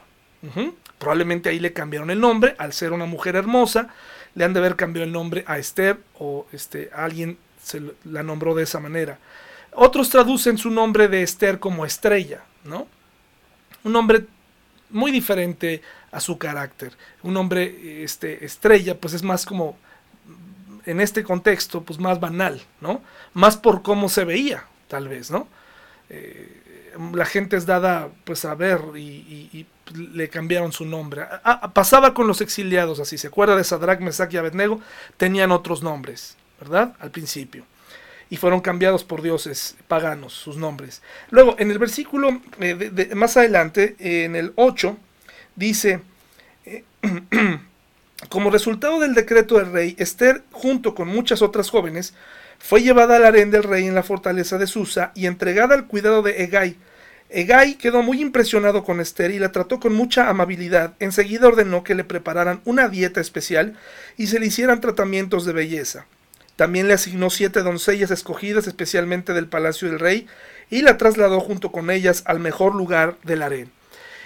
Probablemente ahí le cambiaron el nombre, al ser una mujer hermosa, le han de haber cambiado el nombre a Esther o este, alguien se la nombró de esa manera. Otros traducen su nombre de Esther como estrella, ¿no? Un nombre muy diferente a su carácter. Un nombre este, estrella, pues es más como, en este contexto, pues más banal, ¿no? Más por cómo se veía, tal vez, ¿no? Eh, la gente es dada, pues, a ver y, le cambiaron su nombre. pasaba con los exiliados así, ¿se acuerda de Sadrach, Mesach y Abednego? Tenían otros nombres, ¿verdad? Al principio y fueron cambiados por dioses paganos sus nombres. Luego, en el versículo eh, más adelante, en el 8, dice, eh, como resultado del decreto del rey, Esther, junto con muchas otras jóvenes, fue llevada al harén del rey en la fortaleza de Susa y entregada al cuidado de Egay. Egay quedó muy impresionado con Esther y la trató con mucha amabilidad. Enseguida ordenó que le prepararan una dieta especial y se le hicieran tratamientos de belleza. También le asignó siete doncellas escogidas especialmente del palacio del rey y la trasladó junto con ellas al mejor lugar del harén.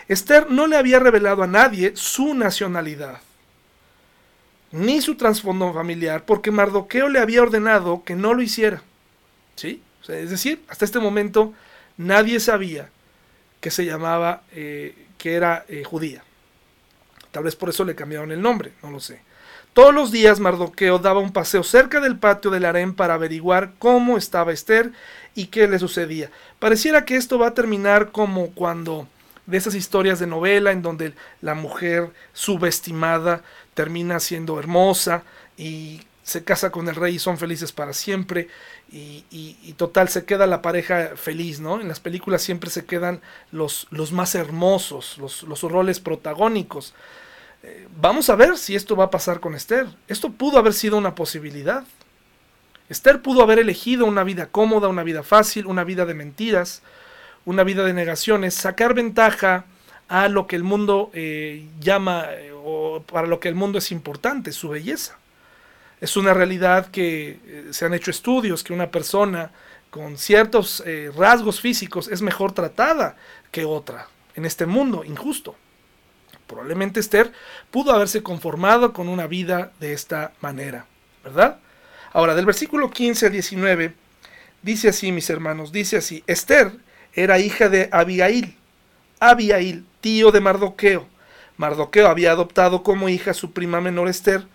Esther no le había revelado a nadie su nacionalidad, ni su trasfondo familiar, porque Mardoqueo le había ordenado que no lo hiciera. ¿Sí? es decir, hasta este momento nadie sabía que se llamaba, eh, que era eh, judía. Tal vez por eso le cambiaron el nombre, no lo sé. Todos los días Mardoqueo daba un paseo cerca del patio del harén para averiguar cómo estaba Esther y qué le sucedía. Pareciera que esto va a terminar como cuando de esas historias de novela en donde la mujer subestimada termina siendo hermosa y se casa con el rey y son felices para siempre y, total se queda la pareja feliz, ¿no? En las películas siempre se quedan los, los más hermosos, los, los roles protagónicos. Eh, vamos a ver si esto va a pasar con Esther. Esto pudo haber sido una posibilidad. Esther pudo haber elegido una vida cómoda, una vida fácil, una vida de mentiras, una vida de negaciones, sacar ventaja a lo que el mundo eh, llama eh, o para lo que el mundo es importante, su belleza. Es una realidad que se han hecho estudios que una persona con ciertos rasgos físicos es mejor tratada que otra en este mundo injusto. Probablemente Esther pudo haberse conformado con una vida de esta manera, ¿verdad? Ahora, del versículo 15 a 19, dice así, mis hermanos, dice así, Esther era hija de Abigail. Abigail, tío de Mardoqueo. Mardoqueo había adoptado como hija a su prima menor Esther.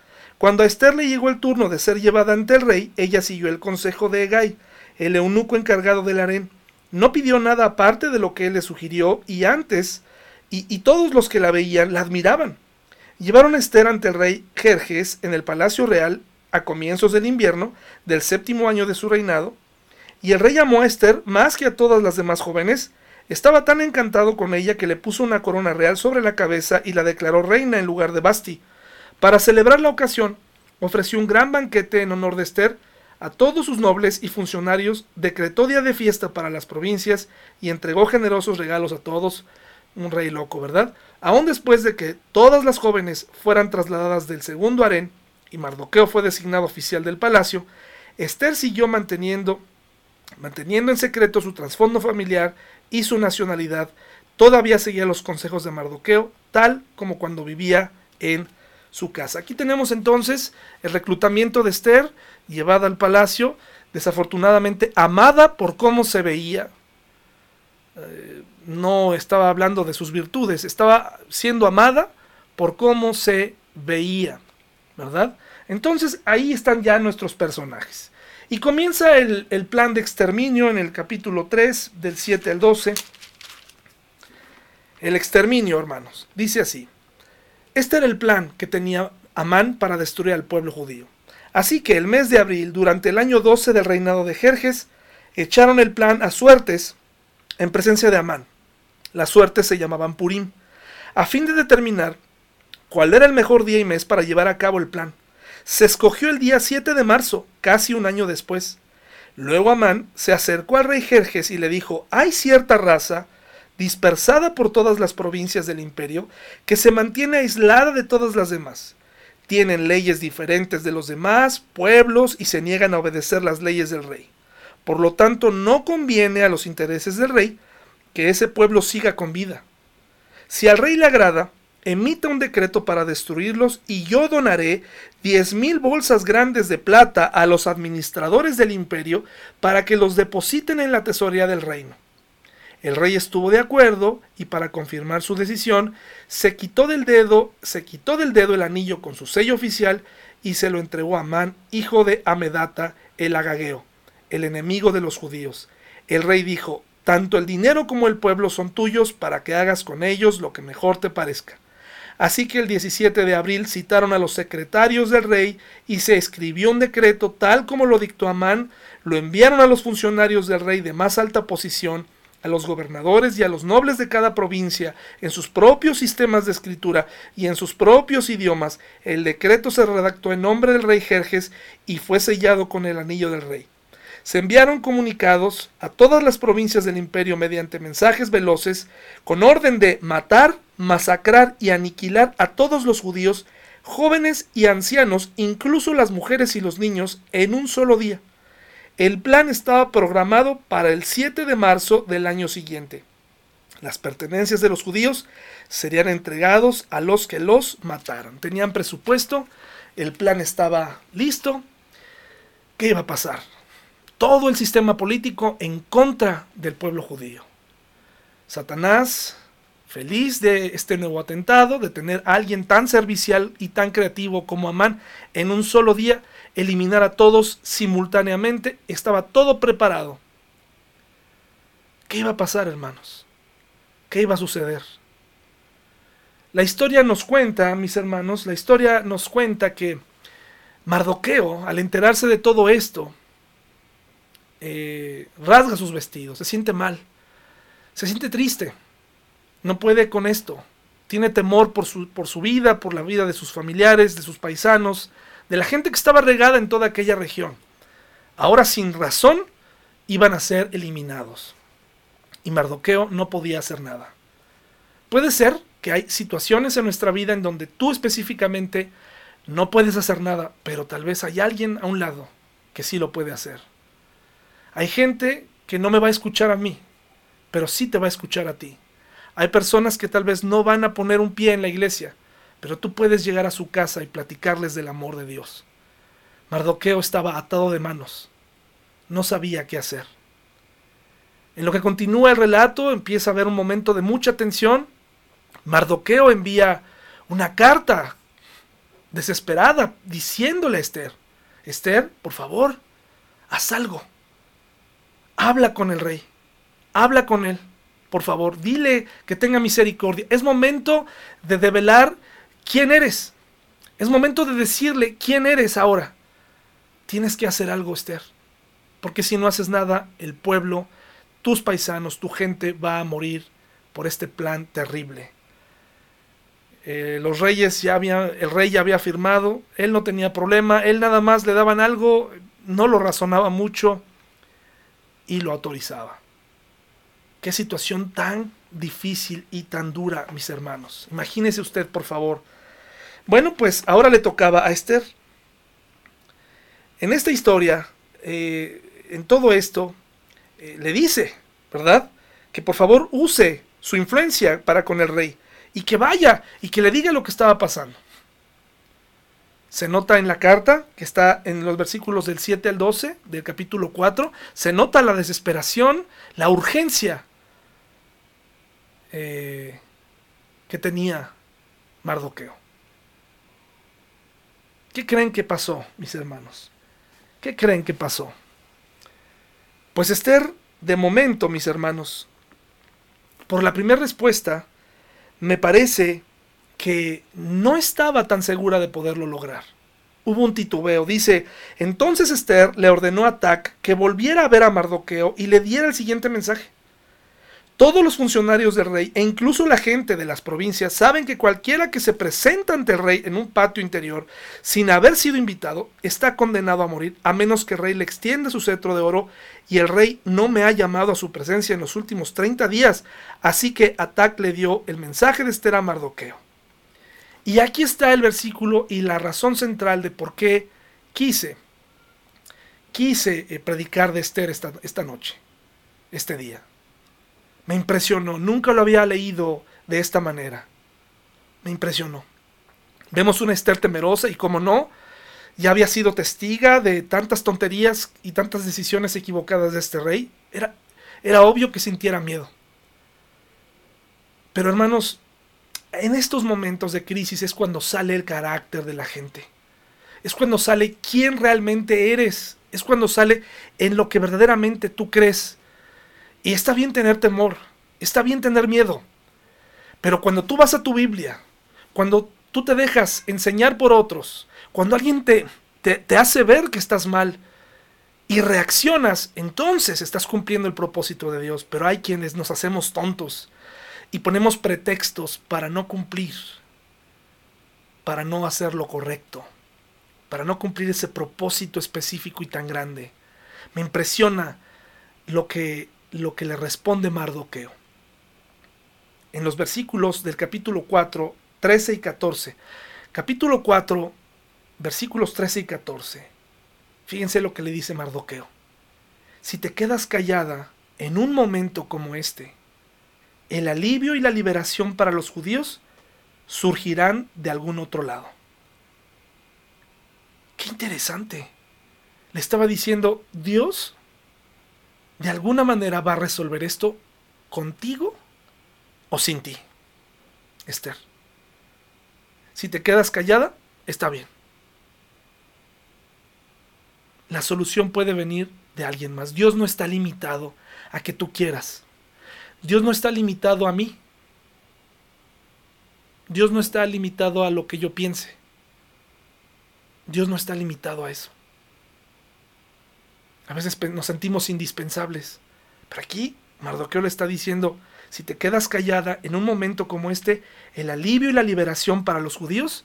Cuando a Esther le llegó el turno de ser llevada ante el rey, ella siguió el consejo de Egay, el eunuco encargado del harén. No pidió nada aparte de lo que él le sugirió y antes, y, y todos los que la veían la admiraban. Llevaron a Esther ante el rey Jerjes en el palacio real a comienzos del invierno del séptimo año de su reinado, y el rey amó a Esther más que a todas las demás jóvenes, estaba tan encantado con ella que le puso una corona real sobre la cabeza y la declaró reina en lugar de Basti. Para celebrar la ocasión, ofreció un gran banquete en honor de Esther a todos sus nobles y funcionarios, decretó día de fiesta para las provincias y entregó generosos regalos a todos. Un rey loco, ¿verdad? Aún después de que todas las jóvenes fueran trasladadas del segundo harén y Mardoqueo fue designado oficial del palacio, Esther siguió manteniendo, manteniendo en secreto su trasfondo familiar y su nacionalidad. Todavía seguía los consejos de Mardoqueo, tal como cuando vivía en su casa. Aquí tenemos entonces el reclutamiento de Esther, llevada al palacio, desafortunadamente amada por cómo se veía. Eh, no estaba hablando de sus virtudes, estaba siendo amada por cómo se veía, ¿verdad? Entonces ahí están ya nuestros personajes. Y comienza el, el, plan de exterminio en el capítulo 3, del 7 al 12. El exterminio, hermanos. Dice así. Este era el plan que tenía Amán para destruir al pueblo judío. Así que el mes de abril, durante el año 12 del reinado de Jerjes, echaron el plan a suertes en presencia de Amán. Las suertes se llamaban Purim, a fin de determinar cuál era el mejor día y mes para llevar a cabo el plan. Se escogió el día 7 de marzo, casi un año después. Luego Amán se acercó al rey Jerjes y le dijo, hay cierta raza, dispersada por todas las provincias del imperio, que se mantiene aislada de todas las demás. Tienen leyes diferentes de los demás pueblos y se niegan a obedecer las leyes del rey. Por lo tanto, no conviene a los intereses del rey que ese pueblo siga con vida. Si al rey le agrada, emita un decreto para destruirlos y yo donaré diez mil bolsas grandes de plata a los administradores del imperio para que los depositen en la tesorería del reino. El rey estuvo de acuerdo y para confirmar su decisión se quitó del dedo, se quitó del dedo el anillo con su sello oficial y se lo entregó a Amán, hijo de Amedata, el agageo, el enemigo de los judíos. El rey dijo: tanto el dinero como el pueblo son tuyos para que hagas con ellos lo que mejor te parezca. Así que el 17 de abril citaron a los secretarios del rey y se escribió un decreto tal como lo dictó Amán, lo enviaron a los funcionarios del rey de más alta posición, a los gobernadores y a los nobles de cada provincia, en sus propios sistemas de escritura y en sus propios idiomas. El decreto se redactó en nombre del rey Jerjes y fue sellado con el anillo del rey se enviaron comunicados a todas las provincias del imperio mediante mensajes veloces con orden de matar, masacrar y aniquilar a todos los judíos, jóvenes y ancianos, incluso las mujeres y los niños, en un solo día. El plan estaba programado para el 7 de marzo del año siguiente. Las pertenencias de los judíos serían entregados a los que los mataron. Tenían presupuesto, el plan estaba listo. ¿Qué iba a pasar? todo el sistema político en contra del pueblo judío. Satanás, feliz de este nuevo atentado, de tener a alguien tan servicial y tan creativo como Amán en un solo día, eliminar a todos simultáneamente, estaba todo preparado. ¿Qué iba a pasar, hermanos? ¿Qué iba a suceder? La historia nos cuenta, mis hermanos, la historia nos cuenta que Mardoqueo, al enterarse de todo esto, eh, rasga sus vestidos, se siente mal, se siente triste, no puede con esto, tiene temor por su, por su vida, por la vida de sus familiares, de sus paisanos, de la gente que estaba regada en toda aquella región. Ahora sin razón iban a ser eliminados. Y Mardoqueo no podía hacer nada. Puede ser que hay situaciones en nuestra vida en donde tú específicamente no puedes hacer nada, pero tal vez hay alguien a un lado que sí lo puede hacer. Hay gente que no me va a escuchar a mí, pero sí te va a escuchar a ti. Hay personas que tal vez no van a poner un pie en la iglesia, pero tú puedes llegar a su casa y platicarles del amor de Dios. Mardoqueo estaba atado de manos. No sabía qué hacer. En lo que continúa el relato, empieza a haber un momento de mucha tensión. Mardoqueo envía una carta desesperada diciéndole a Esther, Esther, por favor, haz algo. Habla con el rey. Habla con él. Por favor, dile que tenga misericordia. Es momento de develar quién eres. Es momento de decirle quién eres ahora. Tienes que hacer algo, Esther. Porque si no haces nada, el pueblo, tus paisanos, tu gente va a morir por este plan terrible. Eh, los reyes ya habían, el rey ya había firmado, él no tenía problema, él nada más le daban algo, no lo razonaba mucho y lo autorizaba. Qué situación tan difícil y tan dura, mis hermanos. Imagínese usted, por favor. Bueno, pues ahora le tocaba a Esther. En esta historia, eh, en todo esto, eh, le dice, ¿verdad? Que por favor use su influencia para con el rey y que vaya y que le diga lo que estaba pasando. Se nota en la carta, que está en los versículos del 7 al 12 del capítulo 4, se nota la desesperación, la urgencia eh, que tenía Mardoqueo. ¿Qué creen que pasó, mis hermanos? ¿Qué creen que pasó? Pues Esther, de momento, mis hermanos, por la primera respuesta, me parece que no estaba tan segura de poderlo lograr. Hubo un titubeo. Dice, entonces Esther le ordenó a Tac que volviera a ver a Mardoqueo y le diera el siguiente mensaje. Todos los funcionarios del rey e incluso la gente de las provincias saben que cualquiera que se presenta ante el rey en un patio interior sin haber sido invitado está condenado a morir a menos que el rey le extienda su cetro de oro y el rey no me ha llamado a su presencia en los últimos 30 días. Así que Atac le dio el mensaje de Esther a Mardoqueo. Y aquí está el versículo y la razón central de por qué quise, quise eh, predicar de Esther esta, esta noche, este día. Me impresionó, nunca lo había leído de esta manera. Me impresionó. Vemos una Esther temerosa y como no, ya había sido testiga de tantas tonterías y tantas decisiones equivocadas de este rey. Era, era obvio que sintiera miedo. Pero hermanos, en estos momentos de crisis es cuando sale el carácter de la gente. Es cuando sale quién realmente eres. Es cuando sale en lo que verdaderamente tú crees. Y está bien tener temor, está bien tener miedo. Pero cuando tú vas a tu Biblia, cuando tú te dejas enseñar por otros, cuando alguien te, te, te hace ver que estás mal y reaccionas, entonces estás cumpliendo el propósito de Dios. Pero hay quienes nos hacemos tontos y ponemos pretextos para no cumplir, para no hacer lo correcto, para no cumplir ese propósito específico y tan grande. Me impresiona lo que lo que le responde Mardoqueo. En los versículos del capítulo 4, 13 y 14. Capítulo 4, versículos 13 y 14. Fíjense lo que le dice Mardoqueo. Si te quedas callada en un momento como este, el alivio y la liberación para los judíos surgirán de algún otro lado. Qué interesante. Le estaba diciendo, Dios de alguna manera va a resolver esto contigo o sin ti, Esther. Si te quedas callada, está bien. La solución puede venir de alguien más. Dios no está limitado a que tú quieras. Dios no está limitado a mí. Dios no está limitado a lo que yo piense. Dios no está limitado a eso. A veces nos sentimos indispensables. Pero aquí Mardoqueo le está diciendo, si te quedas callada en un momento como este, el alivio y la liberación para los judíos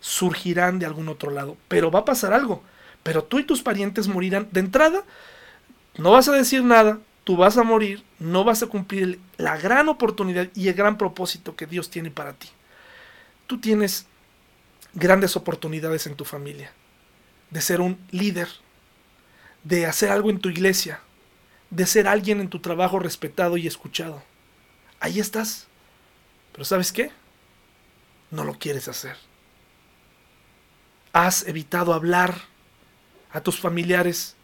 surgirán de algún otro lado. Pero va a pasar algo. Pero tú y tus parientes morirán. De entrada, no vas a decir nada, tú vas a morir, no vas a cumplir la gran oportunidad y el gran propósito que Dios tiene para ti. Tú tienes grandes oportunidades en tu familia de ser un líder, de hacer algo en tu iglesia, de ser alguien en tu trabajo respetado y escuchado. Ahí estás. Pero ¿sabes qué? No lo quieres hacer. Has evitado hablar a tus familiares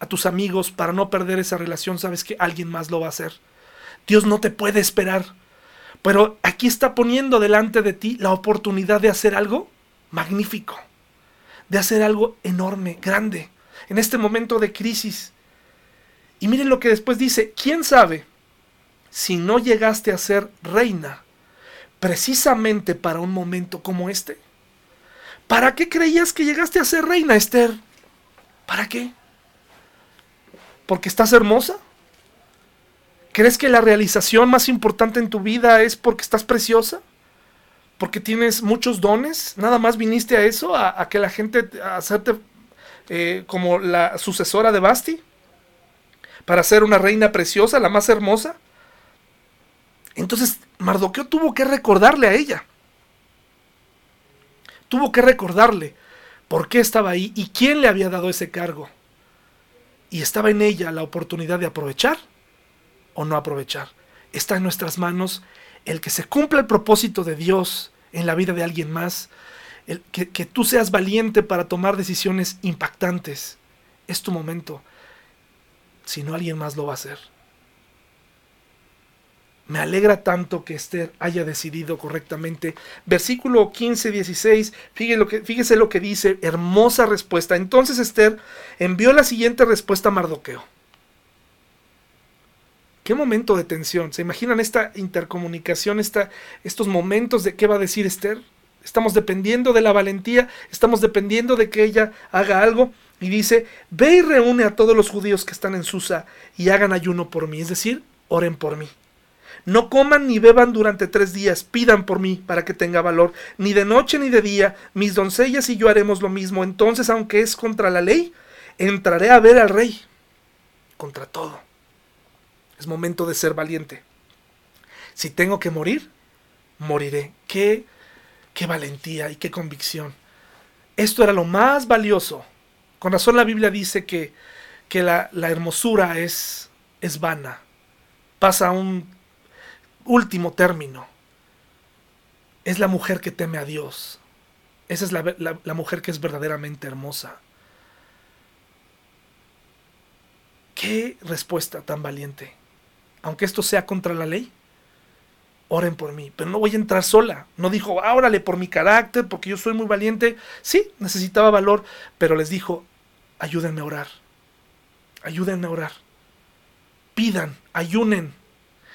a tus amigos para no perder esa relación, sabes que alguien más lo va a hacer. Dios no te puede esperar. Pero aquí está poniendo delante de ti la oportunidad de hacer algo magnífico, de hacer algo enorme, grande, en este momento de crisis. Y miren lo que después dice, ¿quién sabe si no llegaste a ser reina precisamente para un momento como este? ¿Para qué creías que llegaste a ser reina, Esther? ¿Para qué? ¿Porque estás hermosa? ¿Crees que la realización más importante en tu vida es porque estás preciosa? ¿Porque tienes muchos dones? ¿Nada más viniste a eso? ¿A, que la gente, a hacerte eh, como la sucesora de Basti? ¿Para ser una reina preciosa, la más hermosa? Entonces Mardoqueo tuvo que recordarle a ella. Tuvo que recordarle por qué estaba ahí y quién le había dado ese cargo. Y estaba en ella la oportunidad de aprovechar o no aprovechar. Está en nuestras manos el que se cumpla el propósito de Dios en la vida de alguien más, que, tú seas valiente para tomar decisiones impactantes. Es tu momento. Si no, alguien más lo va a hacer. Me alegra tanto que Esther haya decidido correctamente. Versículo 15, 16, fíjese lo, que, dice, hermosa respuesta. Entonces Esther envió la siguiente respuesta a Mardoqueo. Qué momento de tensión. ¿Se imaginan esta intercomunicación, estos momentos de qué va a decir Esther? Estamos dependiendo de la valentía, estamos dependiendo de que ella haga algo. Y dice, ve y reúne a todos los judíos que están en Susa y hagan ayuno por mí, es decir, oren por mí. No coman ni beban durante tres días, pidan por mí para que tenga valor. Ni de noche ni de día, mis doncellas y yo haremos lo mismo. Entonces, aunque es contra la ley, entraré a ver al rey. Contra todo. Es momento de ser valiente. Si tengo que morir, moriré. Qué, qué valentía y qué convicción. Esto era lo más valioso. Con razón la Biblia dice que, que la, la hermosura es, es vana. Pasa un último término. Es la mujer que teme a Dios. Esa es la, mujer que es verdaderamente hermosa. Qué respuesta tan valiente. Aunque esto sea contra la ley, oren por mí. Pero no voy a entrar sola. No dijo, órale por mi carácter, porque yo soy muy valiente. Sí, necesitaba valor, pero les dijo, ayúdenme a orar. Ayúdenme a orar. Pidan, ayunen,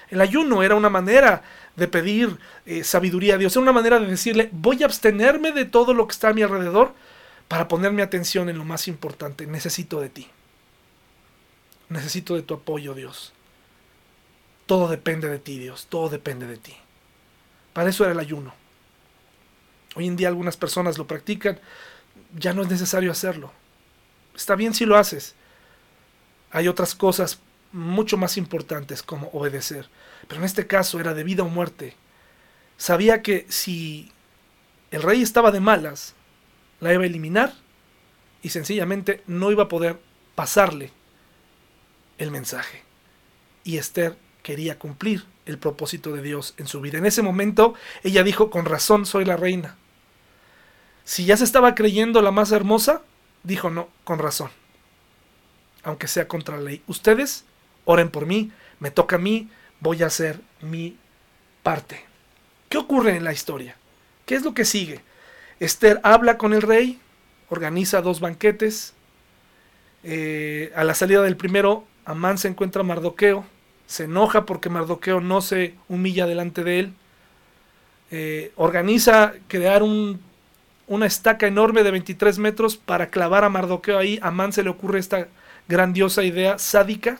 el ayuno era una manera de pedir eh, sabiduría a Dios, era una manera de decirle, voy a abstenerme de todo lo que está a mi alrededor para poner mi atención en lo más importante. Necesito de ti. Necesito de tu apoyo, Dios. Todo depende de ti, Dios. Todo depende de ti. Para eso era el ayuno. Hoy en día algunas personas lo practican. Ya no es necesario hacerlo. Está bien si lo haces. Hay otras cosas mucho más importantes como obedecer. Pero en este caso era de vida o muerte. Sabía que si el rey estaba de malas, la iba a eliminar y sencillamente no iba a poder pasarle el mensaje. Y Esther quería cumplir el propósito de Dios en su vida. En ese momento ella dijo, con razón soy la reina. Si ya se estaba creyendo la más hermosa, dijo, no, con razón. Aunque sea contra la ley. Ustedes oren por mí, me toca a mí, voy a hacer mi parte. ¿Qué ocurre en la historia? ¿Qué es lo que sigue? Esther habla con el rey, organiza dos banquetes. Eh, a la salida del primero, Amán se encuentra a Mardoqueo, se enoja porque Mardoqueo no se humilla delante de él. Eh, organiza crear un, una estaca enorme de 23 metros para clavar a Mardoqueo ahí. A Amán se le ocurre esta grandiosa idea sádica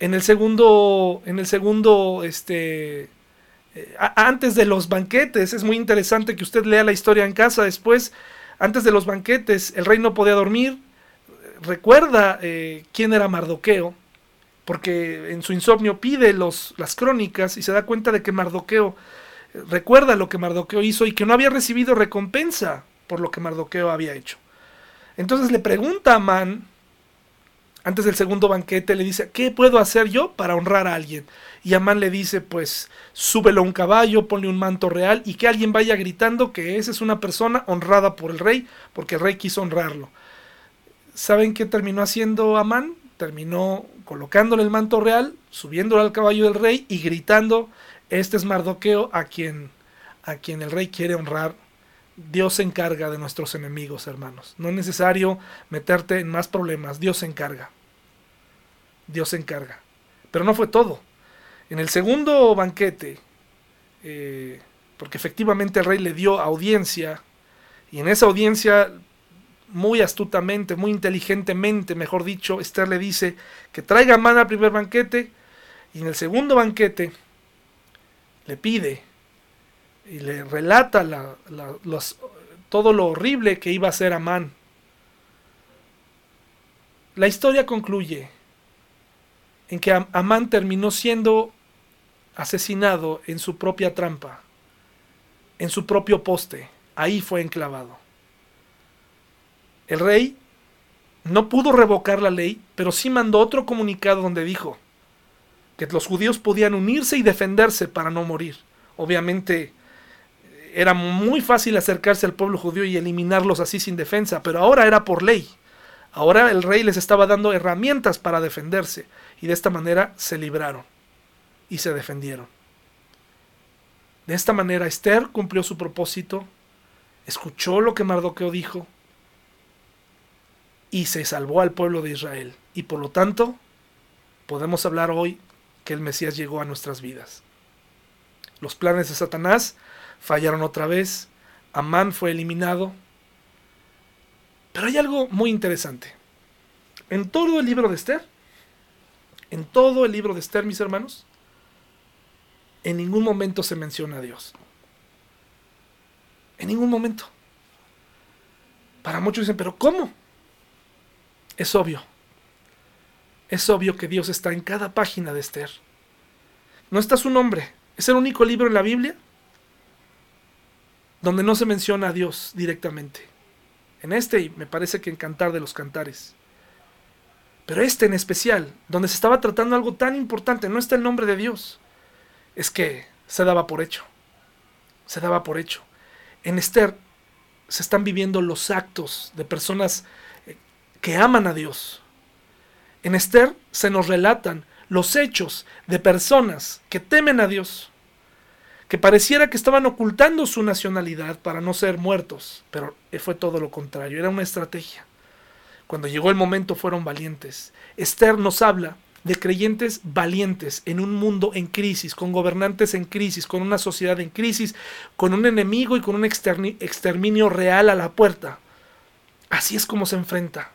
en el segundo, en el segundo, este, eh, antes de los banquetes, es muy interesante que usted lea la historia en casa después, antes de los banquetes, el rey no podía dormir, recuerda eh, quién era Mardoqueo, porque en su insomnio pide los, las crónicas y se da cuenta de que Mardoqueo recuerda lo que Mardoqueo hizo y que no había recibido recompensa por lo que Mardoqueo había hecho. Entonces le pregunta a Amán, antes del segundo banquete le dice, ¿qué puedo hacer yo para honrar a alguien? Y Amán le dice, pues súbelo a un caballo, ponle un manto real y que alguien vaya gritando que esa es una persona honrada por el rey, porque el rey quiso honrarlo. ¿saben qué terminó haciendo Amán? Terminó colocándole el manto real, subiéndolo al caballo del rey y gritando, este es Mardoqueo a quien, a quien el rey quiere honrar. Dios se encarga de nuestros enemigos, hermanos. No es necesario meterte en más problemas, Dios se encarga. Dios se encarga. Pero no fue todo. En el segundo banquete, eh, porque efectivamente el rey le dio audiencia, y en esa audiencia, muy astutamente, muy inteligentemente, mejor dicho, Esther le dice que traiga Man al primer banquete, y en el segundo banquete le pide y le relata todo lo horrible que iba a hacer Amán. La historia concluye en que Amán terminó siendo asesinado en su propia trampa, en su propio poste. Ahí fue enclavado. El rey no pudo revocar la ley, pero sí mandó otro comunicado donde dijo que los judíos podían unirse y defenderse para no morir. Obviamente era muy fácil acercarse al pueblo judío y eliminarlos así sin defensa, pero ahora era por ley. Ahora el rey les estaba dando herramientas para defenderse y de esta manera se libraron y se defendieron. De esta manera Esther cumplió su propósito, escuchó lo que Mardoqueo dijo y se salvó al pueblo de Israel. Y por lo tanto, podemos hablar hoy que el Mesías llegó a nuestras vidas. Los planes de Satanás fallaron otra vez, Amán fue eliminado, pero hay algo muy interesante. En todo el libro de Esther, en todo el libro de Esther, mis hermanos, en ningún momento se menciona a Dios. En ningún momento. Para muchos dicen, pero ¿cómo? Es obvio. Es obvio que Dios está en cada página de Esther. No está su nombre. Es el único libro en la Biblia donde no se menciona a Dios directamente. En este, y me parece que en Cantar de los Cantares. Pero este en especial, donde se estaba tratando algo tan importante, no está el nombre de Dios. Es que se daba por hecho. Se daba por hecho. En Esther se están viviendo los actos de personas que aman a Dios. En Esther se nos relatan los hechos de personas que temen a Dios que pareciera que estaban ocultando su nacionalidad para no ser muertos, pero fue todo lo contrario, era una estrategia. Cuando llegó el momento fueron valientes. Esther nos habla de creyentes valientes en un mundo en crisis, con gobernantes en crisis, con una sociedad en crisis, con un enemigo y con un exterminio real a la puerta. Así es como se enfrenta.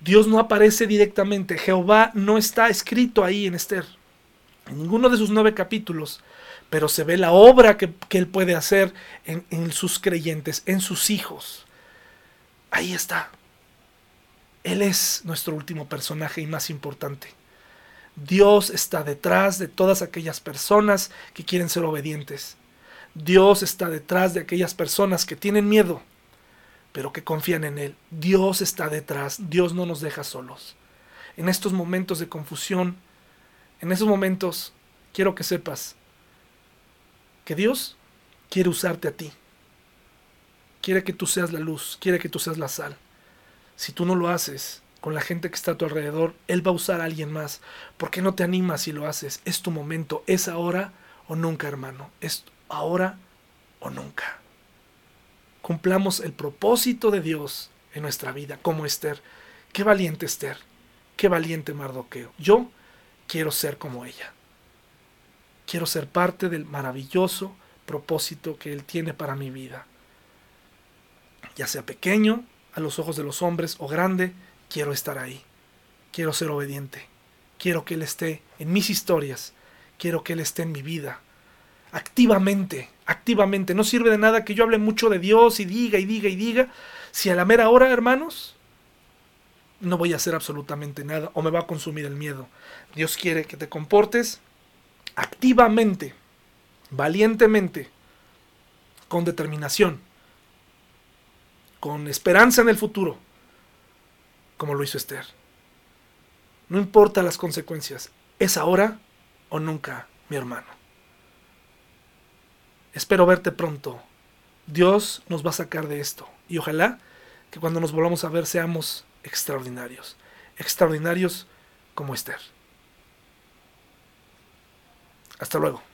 Dios no aparece directamente, Jehová no está escrito ahí en Esther. En ninguno de sus nueve capítulos pero se ve la obra que, Él puede hacer en, en sus creyentes, en sus hijos. Ahí está. Él es nuestro último personaje y más importante. Dios está detrás de todas aquellas personas que quieren ser obedientes. Dios está detrás de aquellas personas que tienen miedo, pero que confían en Él. Dios está detrás. Dios no nos deja solos. En estos momentos de confusión, en esos momentos, quiero que sepas que Dios quiere usarte a ti. Quiere que tú seas la luz, quiere que tú seas la sal. Si tú no lo haces con la gente que está a tu alrededor, Él va a usar a alguien más. ¿Por qué no te animas si lo haces? Es tu momento, es ahora o nunca, hermano. Es ahora o nunca. Cumplamos el propósito de Dios en nuestra vida, como Esther. Qué valiente Esther, qué valiente Mardoqueo. Yo quiero ser como ella. Quiero ser parte del maravilloso propósito que Él tiene para mi vida. Ya sea pequeño a los ojos de los hombres o grande, quiero estar ahí. Quiero ser obediente. Quiero que Él esté en mis historias. Quiero que Él esté en mi vida. Activamente, activamente. No sirve de nada que yo hable mucho de Dios y diga y diga y diga. Si a la mera hora, hermanos, no voy a hacer absolutamente nada o me va a consumir el miedo. Dios quiere que te comportes activamente, valientemente, con determinación, con esperanza en el futuro, como lo hizo Esther. No importa las consecuencias, es ahora o nunca, mi hermano. Espero verte pronto. Dios nos va a sacar de esto. Y ojalá que cuando nos volvamos a ver seamos extraordinarios. Extraordinarios como Esther. Hasta luego.